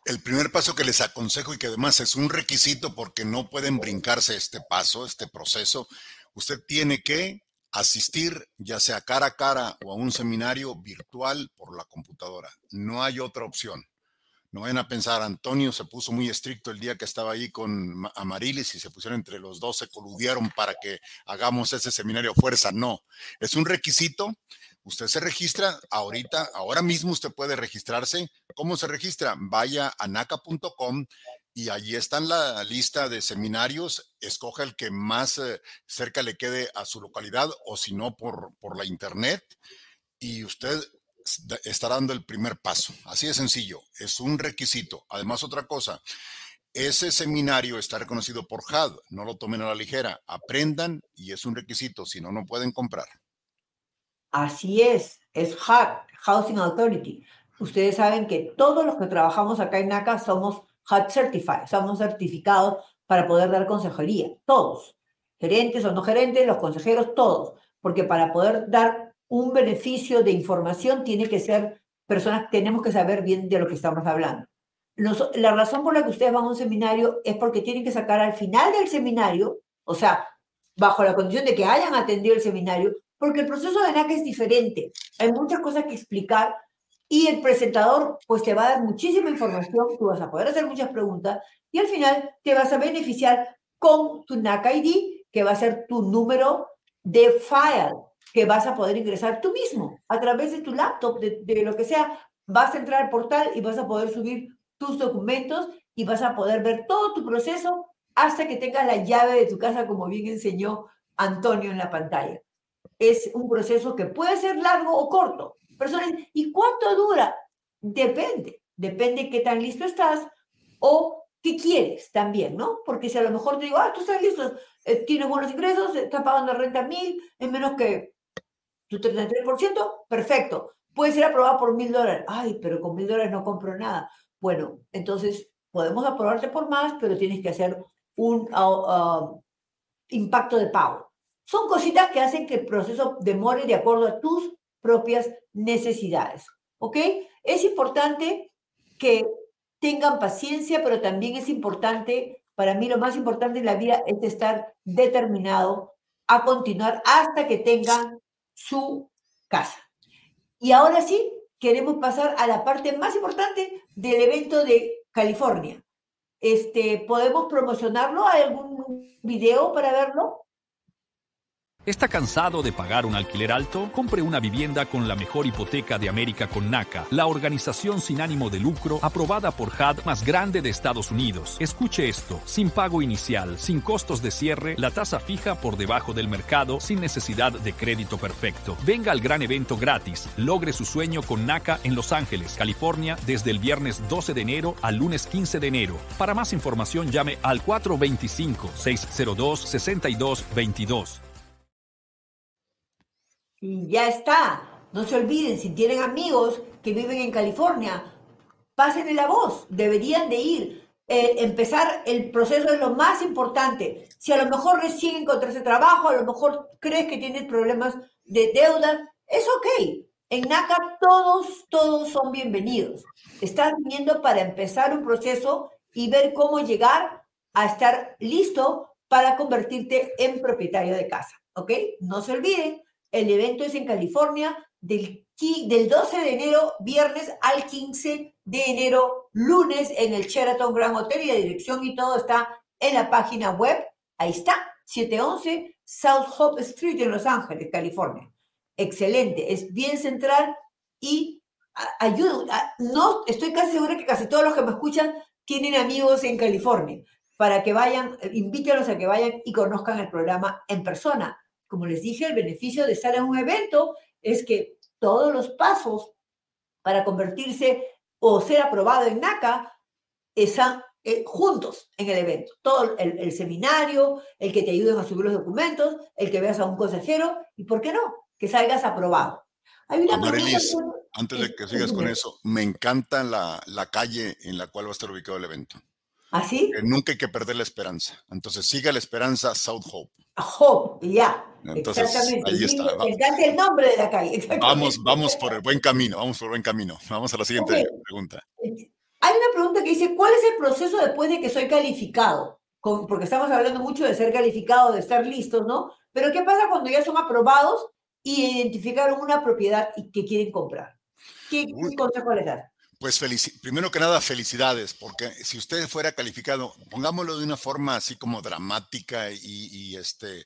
El primer paso que les aconsejo y que además es un requisito porque no pueden brincarse este paso, este proceso, usted tiene que asistir ya sea cara a cara o a un seminario virtual por la computadora. No hay otra opción. No vayan a pensar, Antonio se puso muy estricto el día que estaba ahí con Amarilis y se pusieron entre los dos, se coludieron para que hagamos ese seminario fuerza. No, es un requisito. Usted se registra ahorita, ahora mismo usted puede registrarse. ¿Cómo se registra? Vaya a naca.com y allí está la lista de seminarios. Escoja el que más eh, cerca le quede a su localidad o si no por, por la internet. Y usted está dando el primer paso. Así de sencillo, es un requisito. Además, otra cosa, ese seminario está reconocido por HUD, no lo tomen a la ligera, aprendan y es un requisito, si no, no pueden comprar. Así es, es HUD, Housing Authority. Ustedes saben que todos los que trabajamos acá en NACA somos HUD Certified, somos certificados para poder dar consejería, todos, gerentes o no gerentes, los consejeros, todos, porque para poder dar un beneficio de información tiene que ser personas, tenemos que saber bien de lo que estamos hablando. la razón por la que ustedes van a un seminario es porque tienen que sacar al final del seminario, o sea, bajo la condición de que hayan atendido el seminario, porque el proceso de NACA es diferente. Hay muchas cosas que explicar y el presentador pues te va a dar muchísima información, tú vas a poder hacer muchas preguntas y al final te vas a beneficiar con tu NACA ID, que va a ser tu número de file que vas a poder ingresar tú mismo a través de tu laptop, de, lo que sea. Vas a entrar al portal y vas a poder subir tus documentos y vas a poder ver todo tu proceso hasta que tengas la llave de tu casa, como bien enseñó Antonio en la pantalla. Es un proceso que puede ser largo o corto. Personas, ¿y cuánto dura? Depende. Depende qué tan listo estás o qué quieres también, ¿no? Porque si a lo mejor te digo, ah, tú estás listo, eh, tienes buenos ingresos, estás pagando renta mil, en menos que tu 33%, perfecto. Puede ser aprobado por mil dólares. Ay, pero con mil dólares no compro nada. Bueno, entonces podemos aprobarte por más, pero tienes que hacer un ah, ah, impacto de pago. Son cositas que hacen que el proceso demore de acuerdo a tus propias necesidades. ¿Ok? Es importante que tengan paciencia, pero también es importante, para mí lo más importante en la vida es estar determinado a continuar hasta que tengan su casa. Y ahora sí, queremos pasar a la parte más importante del evento de California. Este, ¿Podemos promocionarlo? ¿Hay algún video para verlo? ¿Está cansado de pagar un alquiler alto? Compre una vivienda con la mejor hipoteca de América con NACA, la organización sin ánimo de lucro aprobada por HUD más grande de Estados Unidos. Escuche esto, sin pago inicial, sin costos de cierre, la tasa fija por debajo del mercado, sin necesidad de crédito perfecto. Venga al gran evento gratis. Logre su sueño con NACA en Los Ángeles, California, desde el viernes 12 de enero al lunes 15 de enero. Para más información llame al 425 602 6222. Ya está. No se olviden, si tienen amigos que viven en California, pásenle la voz. Deberían de ir. Eh, empezar el proceso es lo más importante. Si a lo mejor recién encontraste trabajo, a lo mejor crees que tienes problemas de deuda, es ok. En NACA todos, todos son bienvenidos. Estás viniendo para empezar un proceso y ver cómo llegar a estar listo para convertirte en propietario de casa. ¿Ok? No se olviden, el evento es en California del, del 12 de enero, viernes, al 15 de enero, lunes, en el Sheraton Grand Hotel y la dirección y todo está en la página web. Ahí está, 711 South Hope Street en Los Ángeles, California. Excelente, es bien central y ayuda. No, estoy casi segura que casi todos los que me escuchan tienen amigos en California para que vayan, invítalos a que vayan y conozcan el programa en persona como les dije, el beneficio de estar en un evento es que todos los pasos para convertirse o ser aprobado en NACA están eh, juntos en el evento. Todo el, seminario, el que te ayuden a subir los documentos, el que veas a un consejero y, ¿por qué no? Que salgas aprobado. Hay una antes de que sigas con eso, me encanta la, la calle en la cual va a estar ubicado el evento. ¿Así? ¿Ah, nunca hay que perder la esperanza. Entonces, siga la esperanza South Hope. Hope, ya. Entonces, Exactamente. ahí está. El nombre de la calle. Vamos, vamos por el buen camino, vamos por el buen camino. Vamos a la siguiente pregunta. Hay una pregunta que dice, ¿cuál es el proceso después de que soy calificado? porque estamos hablando mucho de ser calificado, de estar listos, ¿no? Pero ¿qué pasa cuando ya son aprobados y identificaron una propiedad que quieren comprar? ¿Qué, consejo les das? Pues primero que nada, felicidades, porque si usted fuera calificado, pongámoslo de una forma así como dramática y, este,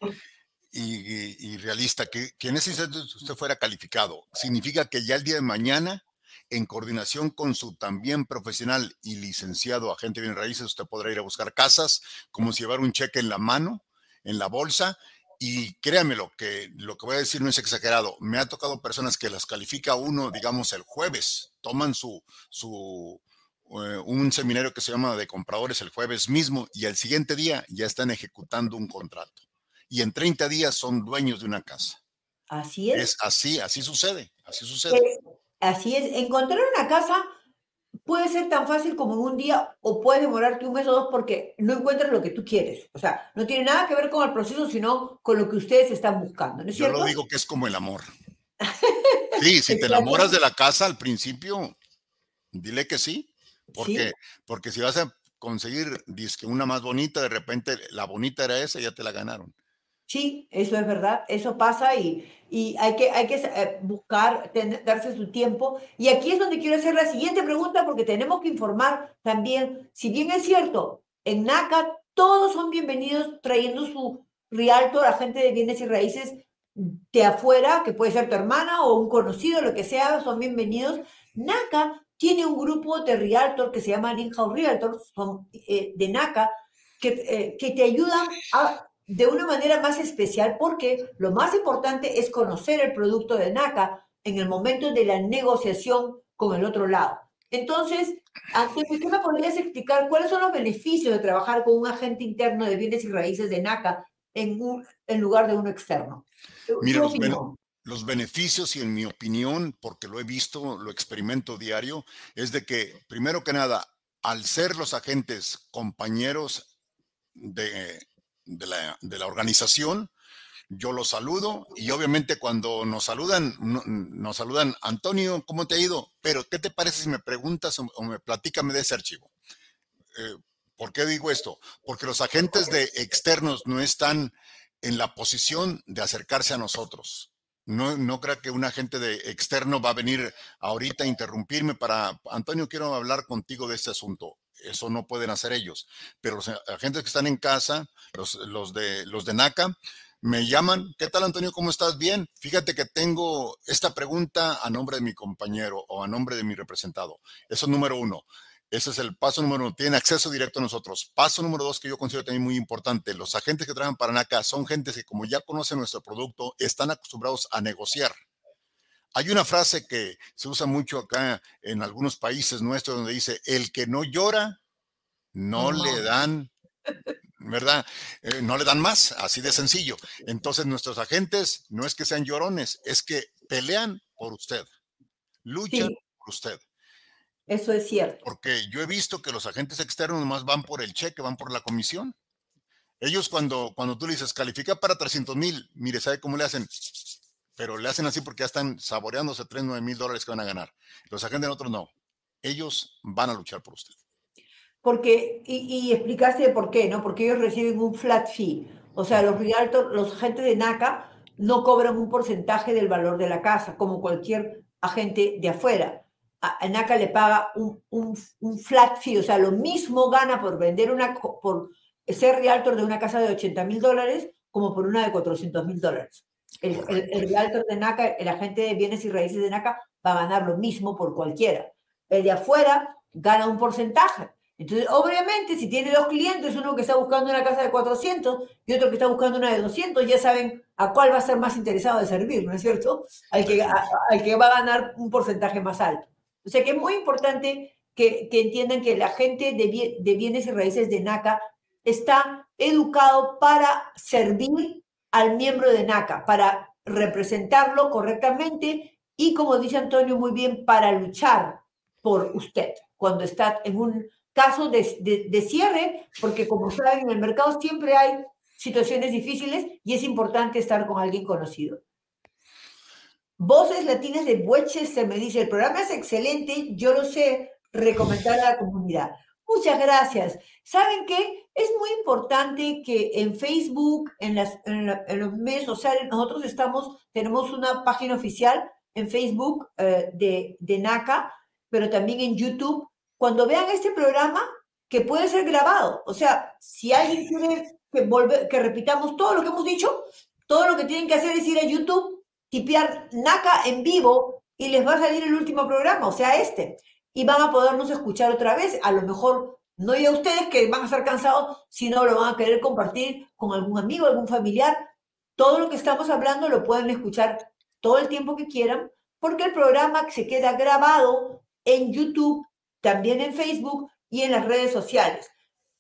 y, realista, que, que en ese instante usted fuera calificado, significa que ya el día de mañana en coordinación con su también profesional y licenciado agente de bienes raíces, usted podrá ir a buscar casas, como si llevar un cheque en la mano, en la bolsa, y créanmelo, que lo que voy a decir no es exagerado. Me ha tocado personas que las califica uno, digamos, el jueves, toman su, su eh, un seminario que se llama de compradores el jueves mismo y al siguiente día ya están ejecutando un contrato. Y en 30 días son dueños de una casa. Así es. Es así, así sucede, así sucede. Así es, encontrar una casa puede ser tan fácil como en un día o puede demorarte un mes o dos porque no encuentras lo que tú quieres. O sea, no tiene nada que ver con el proceso, sino con lo que ustedes están buscando. ¿no es Yo lo digo que es como el amor. Sí, si te enamoras de la casa al principio, dile que sí. Porque, porque si vas a conseguir disque una más bonita, de repente la bonita era esa, ya te la ganaron. Sí, eso es verdad, eso pasa y, y hay que, hay que eh, buscar, darse su tiempo. Y aquí es donde quiero hacer la siguiente pregunta porque tenemos que informar también, si bien es cierto, en NACA todos son bienvenidos trayendo su realtor, agente de bienes y raíces de afuera, que puede ser tu hermana o un conocido, lo que sea, son bienvenidos. NACA tiene un grupo de realtor que se llama In-House Realtor, son eh, de NACA, que, eh, que te ayudan a de una manera más especial porque lo más importante es conocer el producto de NACA en el momento de la negociación con el otro lado. Entonces, antes, ¿qué me podrías explicar cuáles son los beneficios de trabajar con un agente interno de bienes y raíces de NACA en, un, en lugar de uno externo? Mira, los, los, beneficios, y en mi opinión, porque lo he visto, lo experimento diario, es de que, primero que nada, al ser los agentes compañeros de de la, de la organización, yo los saludo y obviamente cuando nos saludan, nos saludan, Antonio, ¿cómo te ha ido? Pero, ¿qué te parece si me preguntas o, me platícame de ese archivo? Eh, ¿Por qué digo esto? Porque los agentes de externos no están en la posición de acercarse a nosotros. No, no creo que un agente de externo va a venir ahorita a interrumpirme para, Antonio, quiero hablar contigo de este asunto eso no pueden hacer ellos. Pero los agentes que están en casa, los, los, de, los de NACA, me llaman, ¿qué tal Antonio? ¿Cómo estás? Bien. Fíjate que tengo esta pregunta a nombre de mi compañero o a nombre de mi representado. Eso es número uno. Ese es el paso número uno. Tienen acceso directo a nosotros. Paso número dos que yo considero también muy importante. Los agentes que trabajan para NACA son gentes que como ya conocen nuestro producto, están acostumbrados a negociar. Hay una frase que se usa mucho acá en algunos países nuestros donde dice, el que no llora, no, le dan, ¿verdad? Eh, no le dan más, así de sencillo. Entonces nuestros agentes no es que sean llorones, es que pelean por usted, luchan por usted. Eso es cierto. Porque yo he visto que los agentes externos nomás van por el cheque, van por la comisión. Ellos cuando, cuando tú le dices, califica para 300 mil, mire, ¿sabe cómo le hacen? Pero le hacen así porque ya están saboreándose 3, 9 mil dólares que van a ganar. Los agentes de otros no. Ellos van a luchar por usted. Porque, y, y, explicaste por qué, ¿no? Porque ellos reciben un flat fee. O sea, los realtor, los agentes de NACA no cobran un porcentaje del valor de la casa, como cualquier agente de afuera. A, NACA le paga un, un, un, flat fee, o sea, lo mismo gana por vender una, por ser realtor de una casa de 80 mil dólares como por una de 400 mil dólares. El, el, realtor de NACA, el agente de bienes y raíces de NACA, va a ganar lo mismo por cualquiera. El de afuera gana un porcentaje. Entonces, obviamente, si tiene dos clientes, uno que está buscando una casa de 400 y otro que está buscando una de 200, ya saben a cuál va a ser más interesado de servir, ¿no es cierto? Al que, al que va a ganar un porcentaje más alto. O sea que es muy importante que, que entiendan que el agente de, de bienes y raíces de NACA está educado para servir al miembro de NACA para representarlo correctamente y, como dice Antonio muy bien, para luchar por usted cuando está en un caso de, cierre, porque como saben, en el mercado siempre hay situaciones difíciles y es importante estar con alguien conocido. Voces Latinas de se me dice, el programa es excelente, yo lo sé, recomendar a la comunidad. Muchas gracias. ¿Saben qué? Es muy importante que en Facebook, en, las, en, los medios sociales, nosotros estamos, tenemos una página oficial en Facebook eh, de, NACA, pero también en YouTube. Cuando vean este programa, que puede ser grabado. O sea, si alguien quiere que, que repitamos todo lo que hemos dicho, todo lo que tienen que hacer es ir a YouTube, tipear NACA en vivo y les va a salir el último programa, o sea, este. Y van a podernos escuchar otra vez. A lo mejor no ya ustedes que van a estar cansados, sino lo van a querer compartir con algún amigo, algún familiar. Todo lo que estamos hablando lo pueden escuchar todo el tiempo que quieran, porque el programa se queda grabado en YouTube, también en Facebook y en las redes sociales.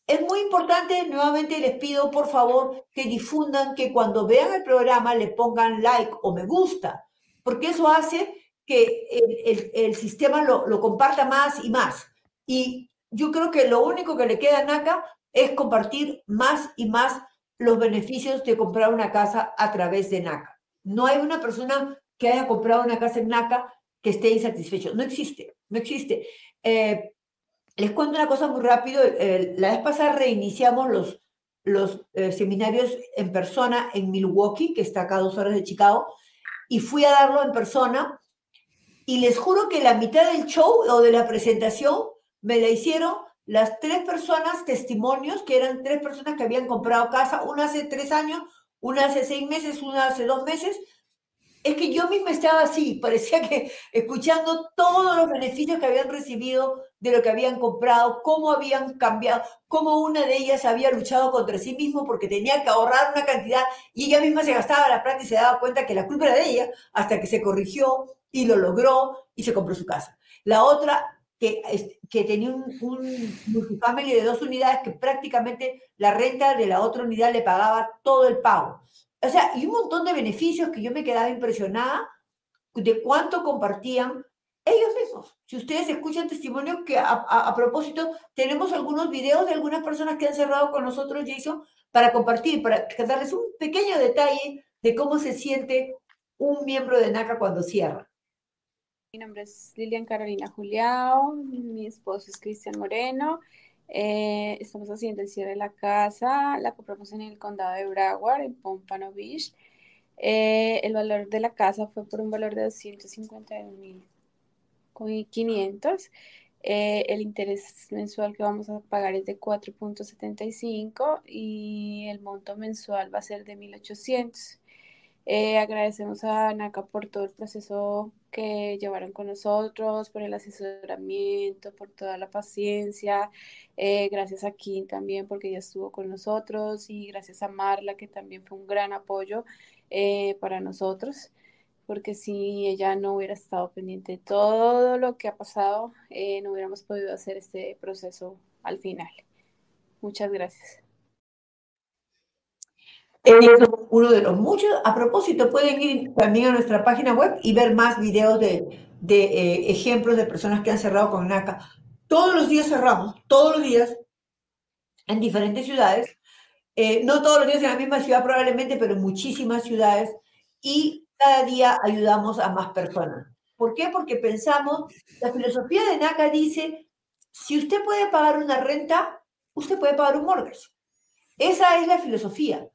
Es muy importante, nuevamente les pido por favor que difundan, que cuando vean el programa le pongan like o me gusta, porque eso hace que el, sistema lo, comparta más y más. Y yo creo que lo único que le queda a NACA es compartir más y más los beneficios de comprar una casa a través de NACA. No hay una persona que haya comprado una casa en NACA que esté insatisfecho. No existe, no existe. Eh, les cuento una cosa muy rápido. la vez pasada reiniciamos los, los eh, seminarios en persona en Milwaukee, que está acá a dos horas de Chicago, y fui a darlo en persona. Y les juro que la mitad del show o de la presentación me la hicieron las tres personas, testimonios, que eran tres personas que habían comprado casa, una hace tres años, una hace seis meses, una hace dos meses, es que yo misma estaba así, parecía que escuchando todos los beneficios que habían recibido de lo que habían comprado, cómo habían cambiado, cómo una de ellas había luchado contra sí mismo porque tenía que ahorrar una cantidad y ella misma se gastaba la plata y se daba cuenta que la culpa era de ella hasta que se corrigió y lo logró y se compró su casa. La otra que, que tenía un, un multifamily de dos unidades que prácticamente la renta de la otra unidad le pagaba todo el pago. O sea, y un montón de beneficios que yo me quedaba impresionada de cuánto compartían ellos mismos. Si ustedes escuchan testimonios que a, propósito, tenemos algunos videos de algunas personas que han cerrado con nosotros, Jason, para compartir, para darles un pequeño detalle de cómo se siente un miembro de NACA cuando cierra. Mi nombre es Lilian Carolina Juliao, mi esposo es Cristian Moreno eh, estamos haciendo el cierre de la casa, la compramos en el condado de Broward, en Pompano Beach. Eh, el valor de la casa fue por un valor de 251.500. Eh, el interés mensual que vamos a pagar es de 4.75 y el monto mensual va a ser de 1.800. Eh, agradecemos a NACA por todo el proceso que llevaron con nosotros, por el asesoramiento, por toda la paciencia. Eh, gracias a Kim también porque ella estuvo con nosotros y gracias a Marla que también fue un gran apoyo eh, para nosotros porque si ella no hubiera estado pendiente de todo lo que ha pasado, no hubiéramos podido hacer este proceso al final. Muchas gracias es uno de los muchos. A propósito, pueden ir también a nuestra página web y ver más videos de, de eh, ejemplos de personas que han cerrado con NACA. Todos los días cerramos, todos los días, en diferentes ciudades. Eh, no todos los días en la misma ciudad probablemente, pero en muchísimas ciudades. Y cada día ayudamos a más personas. ¿Por qué? Porque pensamos, la filosofía de NACA dice, si usted puede pagar una renta, usted puede pagar un mortgage. Esa es la filosofía.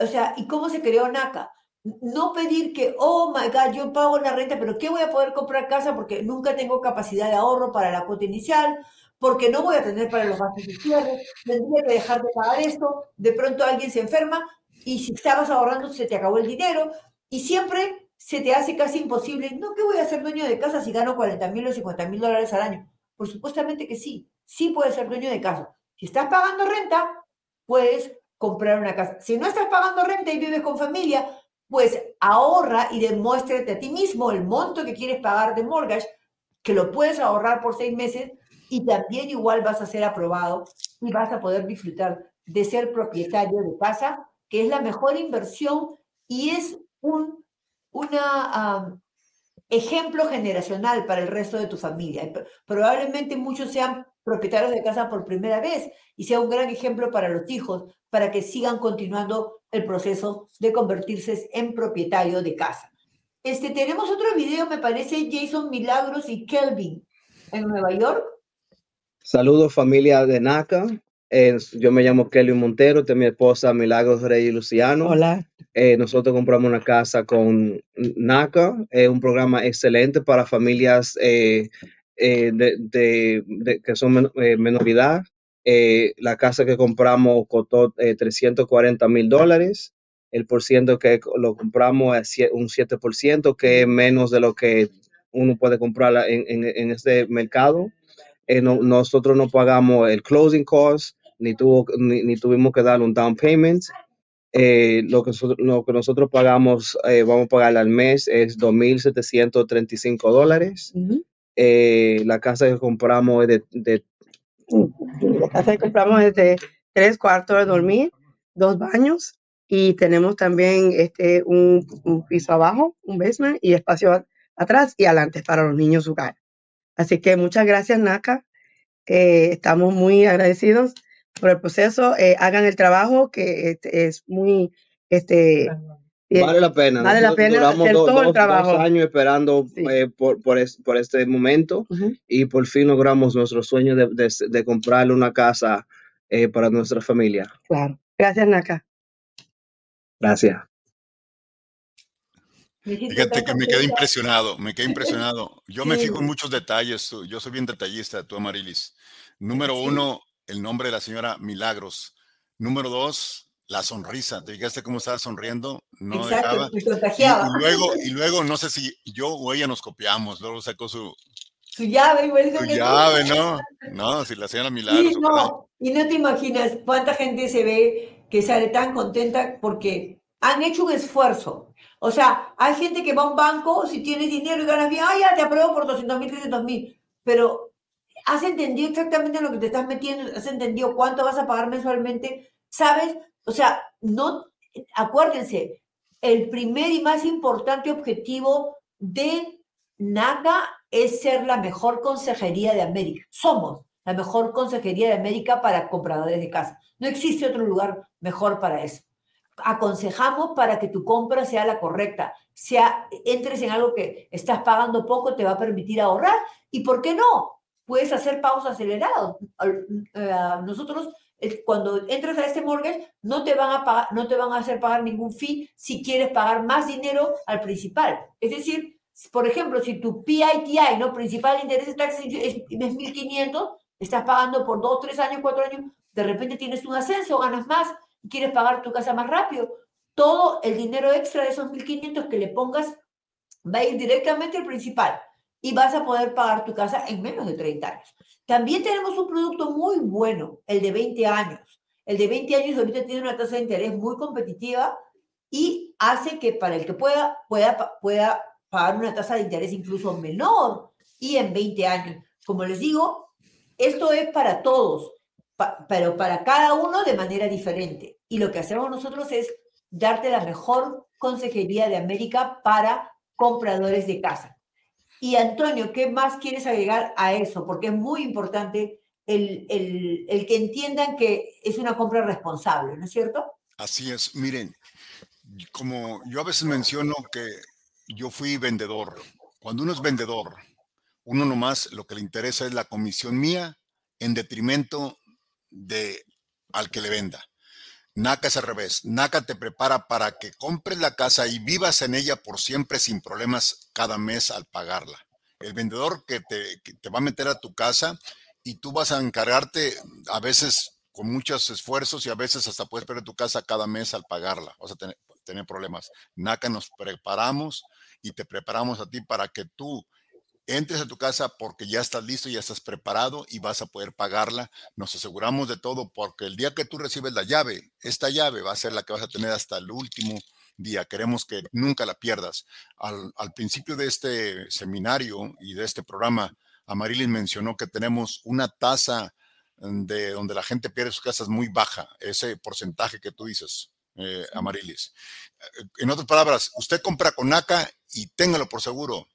O sea, ¿y cómo se creó NACA? No pedir que, oh my God, yo pago la renta, pero ¿qué voy a poder comprar casa? Porque nunca tengo capacidad de ahorro para la cuota inicial, porque no voy a tener para los gastos de cierre, tendría que dejar de pagar esto, de pronto alguien se enferma y si estabas ahorrando se te acabó el dinero y siempre se te hace casi imposible, no, ¿qué voy a ser dueño de casa si gano 40 mil o 50 mil dólares al año? Por supuestamente que sí, sí puedes ser dueño de casa. Si estás pagando renta, puedes comprar una casa. Si no estás pagando renta y vives con familia, pues ahorra y demuéstrate a ti mismo el monto que quieres pagar de mortgage, que lo puedes ahorrar por seis meses y también igual vas a ser aprobado y vas a poder disfrutar de ser propietario de casa, que es la mejor inversión y es un una, ejemplo generacional para el resto de tu familia. Probablemente muchos sean propietarios de casa por primera vez y sea un gran ejemplo para los hijos, para que sigan continuando el proceso de convertirse en propietario de casa. Este, tenemos otro video, me parece, Jason Milagros y Kelvin en Nueva York. Saludos familia de NACA. Eh, yo me llamo Kelly Montero, de mi esposa Milagros Rey Luciano. Hola. Eh, nosotros compramos una casa con NACA, es un programa excelente para familias eh, eh, de, de- de- que son men- eh, menoridad. Eh, la casa que compramos costó eh, 340 mil dólares. El por ciento que lo compramos es un 7%, que es menos de lo que uno puede comprar en, en, en este mercado. Eh, no- nosotros no pagamos el closing cost, ni, tuvo, ni, ni tuvimos que dar un down payment. Eh, lo, que nosotros, lo que nosotros pagamos, eh, vamos a pagar al mes, es 2.735 dólares. Ujú. Eh, la casa que compramos es de, de La casa que compramos es de tres cuartos de dormir, dos baños y tenemos también este un, un piso abajo, un basement y espacio a- atrás y adelante para los niños jugar. Así que muchas gracias, NACA. Eh, estamos muy agradecidos por el proceso. Eh, hagan el trabajo que este, es muy este bien- Vale la pena. Vale la pena duramos hacer do- todo el dos- dos trabajo. años esperando Sí. eh, por, por, es- por este momento Ujú, y por fin logramos nuestro sueño de, de, de comprarle una casa eh, para nuestra familia. claro. Gracias, NACA. Gracias. Fíjate que me quedé impresionado, me quedé impresionado. Yo me fijo en muchos detalles, tú- yo soy bien detallista, tú Amarilis. Número Sí. uno, el nombre de la señora Milagros. Número dos, la sonrisa. ¿Te fijaste cómo estaba sonriendo? No Exacto, Y, y luego, y luego, no sé si yo o ella nos copiamos, luego sacó su, Su llave, igualito su que tú. llave, ¿no? No, si la señora Milagros. Sí, no, y no te imaginas cuánta gente se ve que sale tan contenta porque han hecho un esfuerzo. O sea, hay gente que va a un banco, si tienes dinero y ganas bien, ah, ya te apruebo por 200 mil, 300 mil, pero has entendido exactamente en lo que te estás metiendo, has entendido cuánto vas a pagar mensualmente, ¿sabes? O sea, no, acuérdense, el primer y más importante objetivo de NACA es ser la mejor consejería de América. Somos la mejor consejería de América para compradores de casa. No existe otro lugar mejor para eso. Aconsejamos para que tu compra sea la correcta, sea entres en algo que estás pagando poco, te va a permitir ahorrar y ¿por qué no? Puedes hacer pagos acelerados. Eh, nosotros cuando entras a este mortgage no te van a pagar, no te van a hacer pagar ningún fee si quieres pagar más dinero al principal. Es decir, por ejemplo, si tu PITI, ¿no? Principal interés taxes es, es 1.500, estás pagando por 2, 3 años, 4 años, de repente tienes un ascenso, ganas más y quieres pagar tu casa más rápido. Todo el dinero extra de esos 1.500 que le pongas va a ir directamente al principal y vas a poder pagar tu casa en menos de 30 años. También tenemos un producto muy bueno, el de 20 años. El de 20 años ahorita tiene una tasa de interés muy competitiva y hace que para el que pueda, pueda, pueda pagar una tasa de interés incluso menor y en 20 años. Como les digo, esto es para todos, pero para cada uno de manera diferente. Y lo que hacemos nosotros es darte la mejor consejería de América para compradores de casa. Y Antonio, ¿qué más quieres agregar a eso? Porque es muy importante el, el, que entiendan que es una compra responsable, ¿no es cierto? Así es. Miren, como yo a veces menciono que yo fui vendedor. Cuando uno es vendedor, uno nomás lo que le interesa es la comisión mía en detrimento de al que le venda. NACA es al revés. NACA te prepara para que compres la casa y vivas en ella por siempre sin problemas cada mes al pagarla. El vendedor que te, va a meter a tu casa y tú vas a encargarte a veces con muchos esfuerzos y a veces hasta puedes perder tu casa cada mes al pagarla. Vas a tener, tener problemas. NACA nos preparamos y te preparamos a ti para que tú entres a tu casa porque ya estás listo, ya estás preparado y vas a poder pagarla. Nos aseguramos de todo porque el día que tú recibes la llave, esta llave va a ser la que vas a tener hasta el último día. Queremos que nunca la pierdas. Al, al principio de este seminario y de este programa, Amarilis mencionó que tenemos una tasa de donde la gente pierde sus casas muy baja, ese porcentaje que tú dices, eh, Amarilis. En otras palabras, usted compra con NACA y téngalo por seguro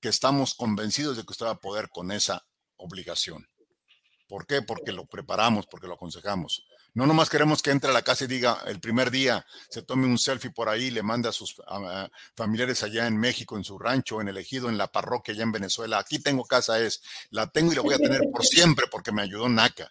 que estamos convencidos de que usted va a poder con esa obligación. ¿Por qué? Porque lo preparamos, porque lo aconsejamos. No nomás queremos que entre a la casa y diga el primer día, se tome un selfie por ahí, le manda a sus familiares allá en México, en su rancho, en el ejido, en la parroquia allá en Venezuela. Aquí tengo casa, es, la tengo y la voy a tener por siempre porque me ayudó NACA.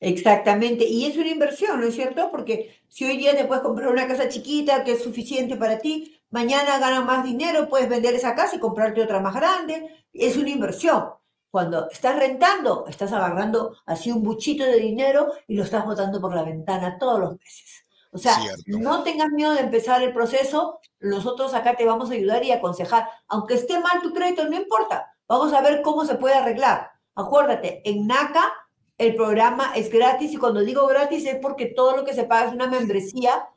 Exactamente, y es una inversión, ¿no es cierto? Porque si hoy día te puedes comprar una casa chiquita que es suficiente para ti, mañana ganas más dinero, puedes vender esa casa y comprarte otra más grande, es una inversión. Cuando estás rentando, estás agarrando así un buchito de dinero y lo estás botando por la ventana todos los meses. O sea, no tengas miedo de empezar el proceso, nosotros acá te vamos a ayudar y aconsejar. Aunque esté mal tu crédito, no importa, vamos a ver cómo se puede arreglar. Acuérdate, en NACA el programa es gratis y cuando digo gratis es porque todo lo que se paga es una membresía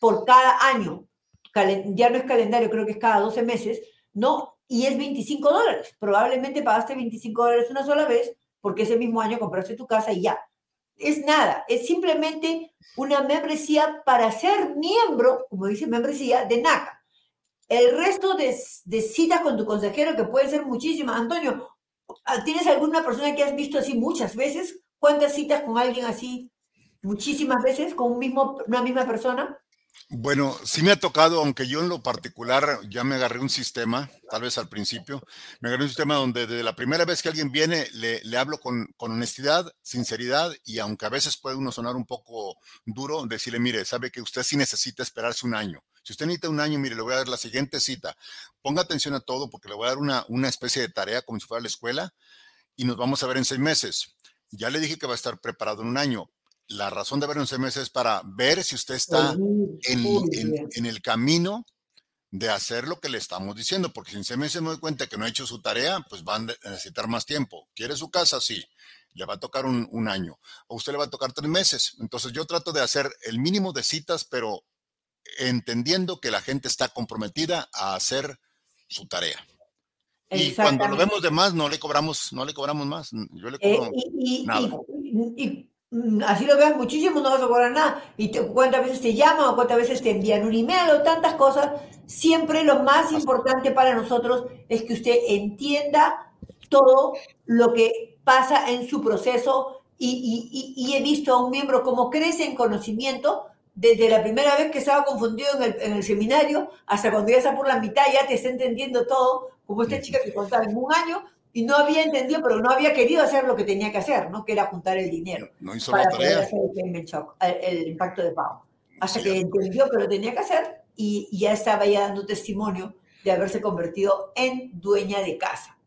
por cada año. Ya no es calendario, creo que es cada 12 meses, ¿no? Y es 25 dólares. Probablemente pagaste 25 dólares una sola vez porque ese mismo año compraste tu casa y ya. Es nada, es simplemente una membresía para ser miembro, como dice membresía, de NACA. El resto de, de citas con tu consejero, que pueden ser muchísimas. Antonio, ¿tienes alguna persona que has visto así muchas veces? ¿Cuántas citas con alguien así? Muchísimas veces, con un mismo, una misma persona. Bueno, sí me ha tocado, aunque yo en lo particular ya me agarré un sistema, tal vez al principio, me agarré un sistema donde desde la primera vez que alguien viene le, le hablo con, con, honestidad, sinceridad y aunque a veces puede uno sonar un poco duro, decirle, mire, sabe que usted sí necesita esperarse un año. Si usted necesita un año, mire, le voy a dar la siguiente cita. Ponga atención a todo porque le voy a dar una, una especie de tarea como si fuera la escuela y nos vamos a ver en seis meses. Ya le dije que va a estar preparado en un año. La razón de ver seis meses es para ver si usted está en, el camino de hacer lo que le estamos diciendo, porque si en meses me doy cuenta que no ha hecho su tarea, pues van a necesitar más tiempo. ¿Quiere su casa? Sí. Le va a tocar un, un año. O usted le va a tocar tres meses. Entonces yo trato de hacer el mínimo de citas, pero entendiendo que la gente está comprometida a hacer su tarea. Y cuando lo vemos de más, no le cobramos, no le cobramos más. Yo le cobro eh, y, nada. Y, mm, así lo veas muchísimo, no vas a cobrar nada. Y te, cuántas veces te llaman o cuántas veces te envían un email o tantas cosas. Siempre lo más importante para nosotros es que usted entienda todo lo que pasa en su proceso y, y he visto a un miembro cómo crece en conocimiento desde la primera vez que estaba confundido en el, en el, seminario hasta cuando ya está por la mitad, ya te está entendiendo todo, como esta chica que contaba en un año y no había entendido, pero no había querido hacer lo que tenía que hacer, ¿no? Que era juntar el dinero. No hizo para la tarea. Poder hacer el, shock, el, el, impacto de pago. Hasta sí. que entendió que lo tenía que hacer y, y ya estaba ya dando testimonio de haberse convertido en dueña de casa.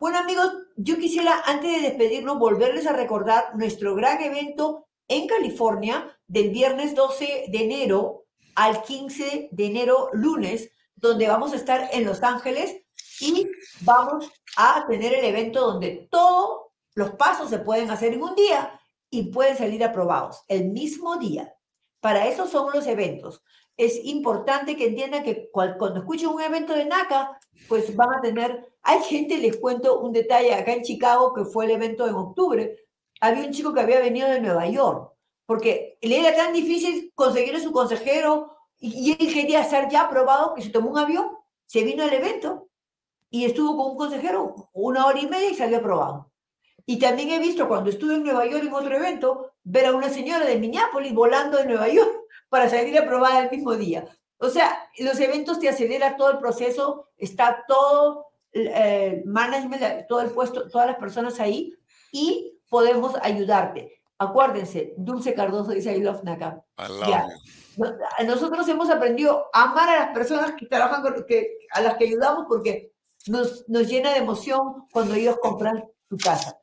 Bueno amigos, yo quisiera antes de despedirnos volverles a recordar nuestro gran evento en California del viernes 12 de enero al 15 de enero lunes, donde vamos a estar en Los Ángeles y vamos a tener el evento donde todos los pasos se pueden hacer en un día y pueden salir aprobados el mismo día. Para eso son los eventos. Es importante que entiendan que cuando escuchen un evento de NACA, pues van a tener, hay gente, les cuento un detalle acá en Chicago, que fue el evento en octubre, había un chico que había venido de Nueva York, porque le era tan difícil conseguir a su consejero y, él quería estar ya aprobado que se tomó un avión, se vino al evento y estuvo con un consejero una hora y media y salió aprobado. Y también he visto cuando estuve en Nueva York en otro evento, ver a una señora de Minneapolis volando de Nueva York para salir aprobada el mismo día. O sea, los eventos te aceleran todo el proceso, está todo el eh, management, todo el puesto, todas las personas ahí y podemos ayudarte. Acuérdense, Dulce Cardoso dice I love Naka. Ya. Nosotros hemos aprendido a amar a las personas que trabajan con, que, a las que ayudamos porque nos, nos llena de emoción cuando ellos compran su casa.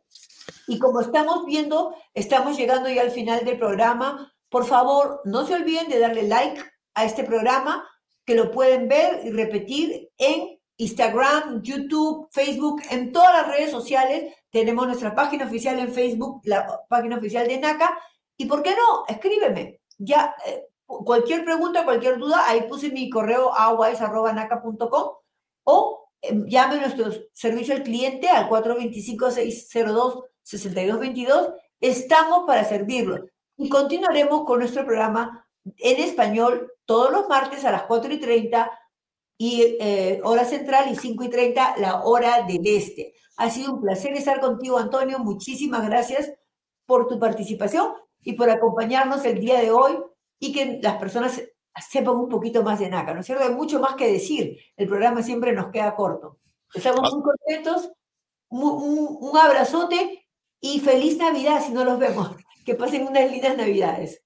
Y como estamos viendo, estamos llegando ya al final del programa. Por favor, no se olviden de darle like a este programa, que lo pueden ver y repetir en Instagram, YouTube, Facebook, en todas las redes sociales. Tenemos nuestra página oficial en Facebook, la página oficial de NACA. Y por qué no, escríbeme. Ya, eh, cualquier pregunta, cualquier duda, ahí puse mi correo awais.naca.com o llame a nuestro servicio al cliente al 425-602-6222. Estamos para servirlo. Y continuaremos con nuestro programa en español todos los martes a las 4 y 30 y eh, hora central y 5 y 30 la hora del este. Ha sido un placer estar contigo, Antonio. Muchísimas gracias por tu participación y por acompañarnos el día de hoy y que las personas sepan un poquito más de NACA, ¿no es cierto? Hay mucho más que decir, el programa siempre nos queda corto. Estamos muy contentos, un, un abrazote y feliz Navidad si no los vemos. Que pasen unas lindas Navidades.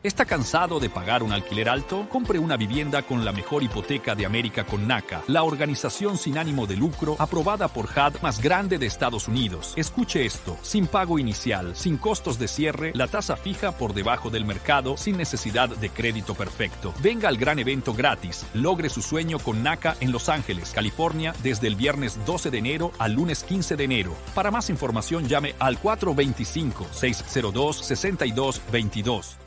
¿Está cansado de pagar un alquiler alto? Compre una vivienda con la mejor hipoteca de América con NACA, la organización sin ánimo de lucro aprobada por HUD más grande de Estados Unidos. Escuche esto, sin pago inicial, sin costos de cierre, la tasa fija por debajo del mercado, sin necesidad de crédito perfecto. Venga al gran evento gratis. Logre su sueño con NACA en Los Ángeles, California, desde el viernes 12 de enero al lunes 15 de enero. Para más información llame al 425 602 6222.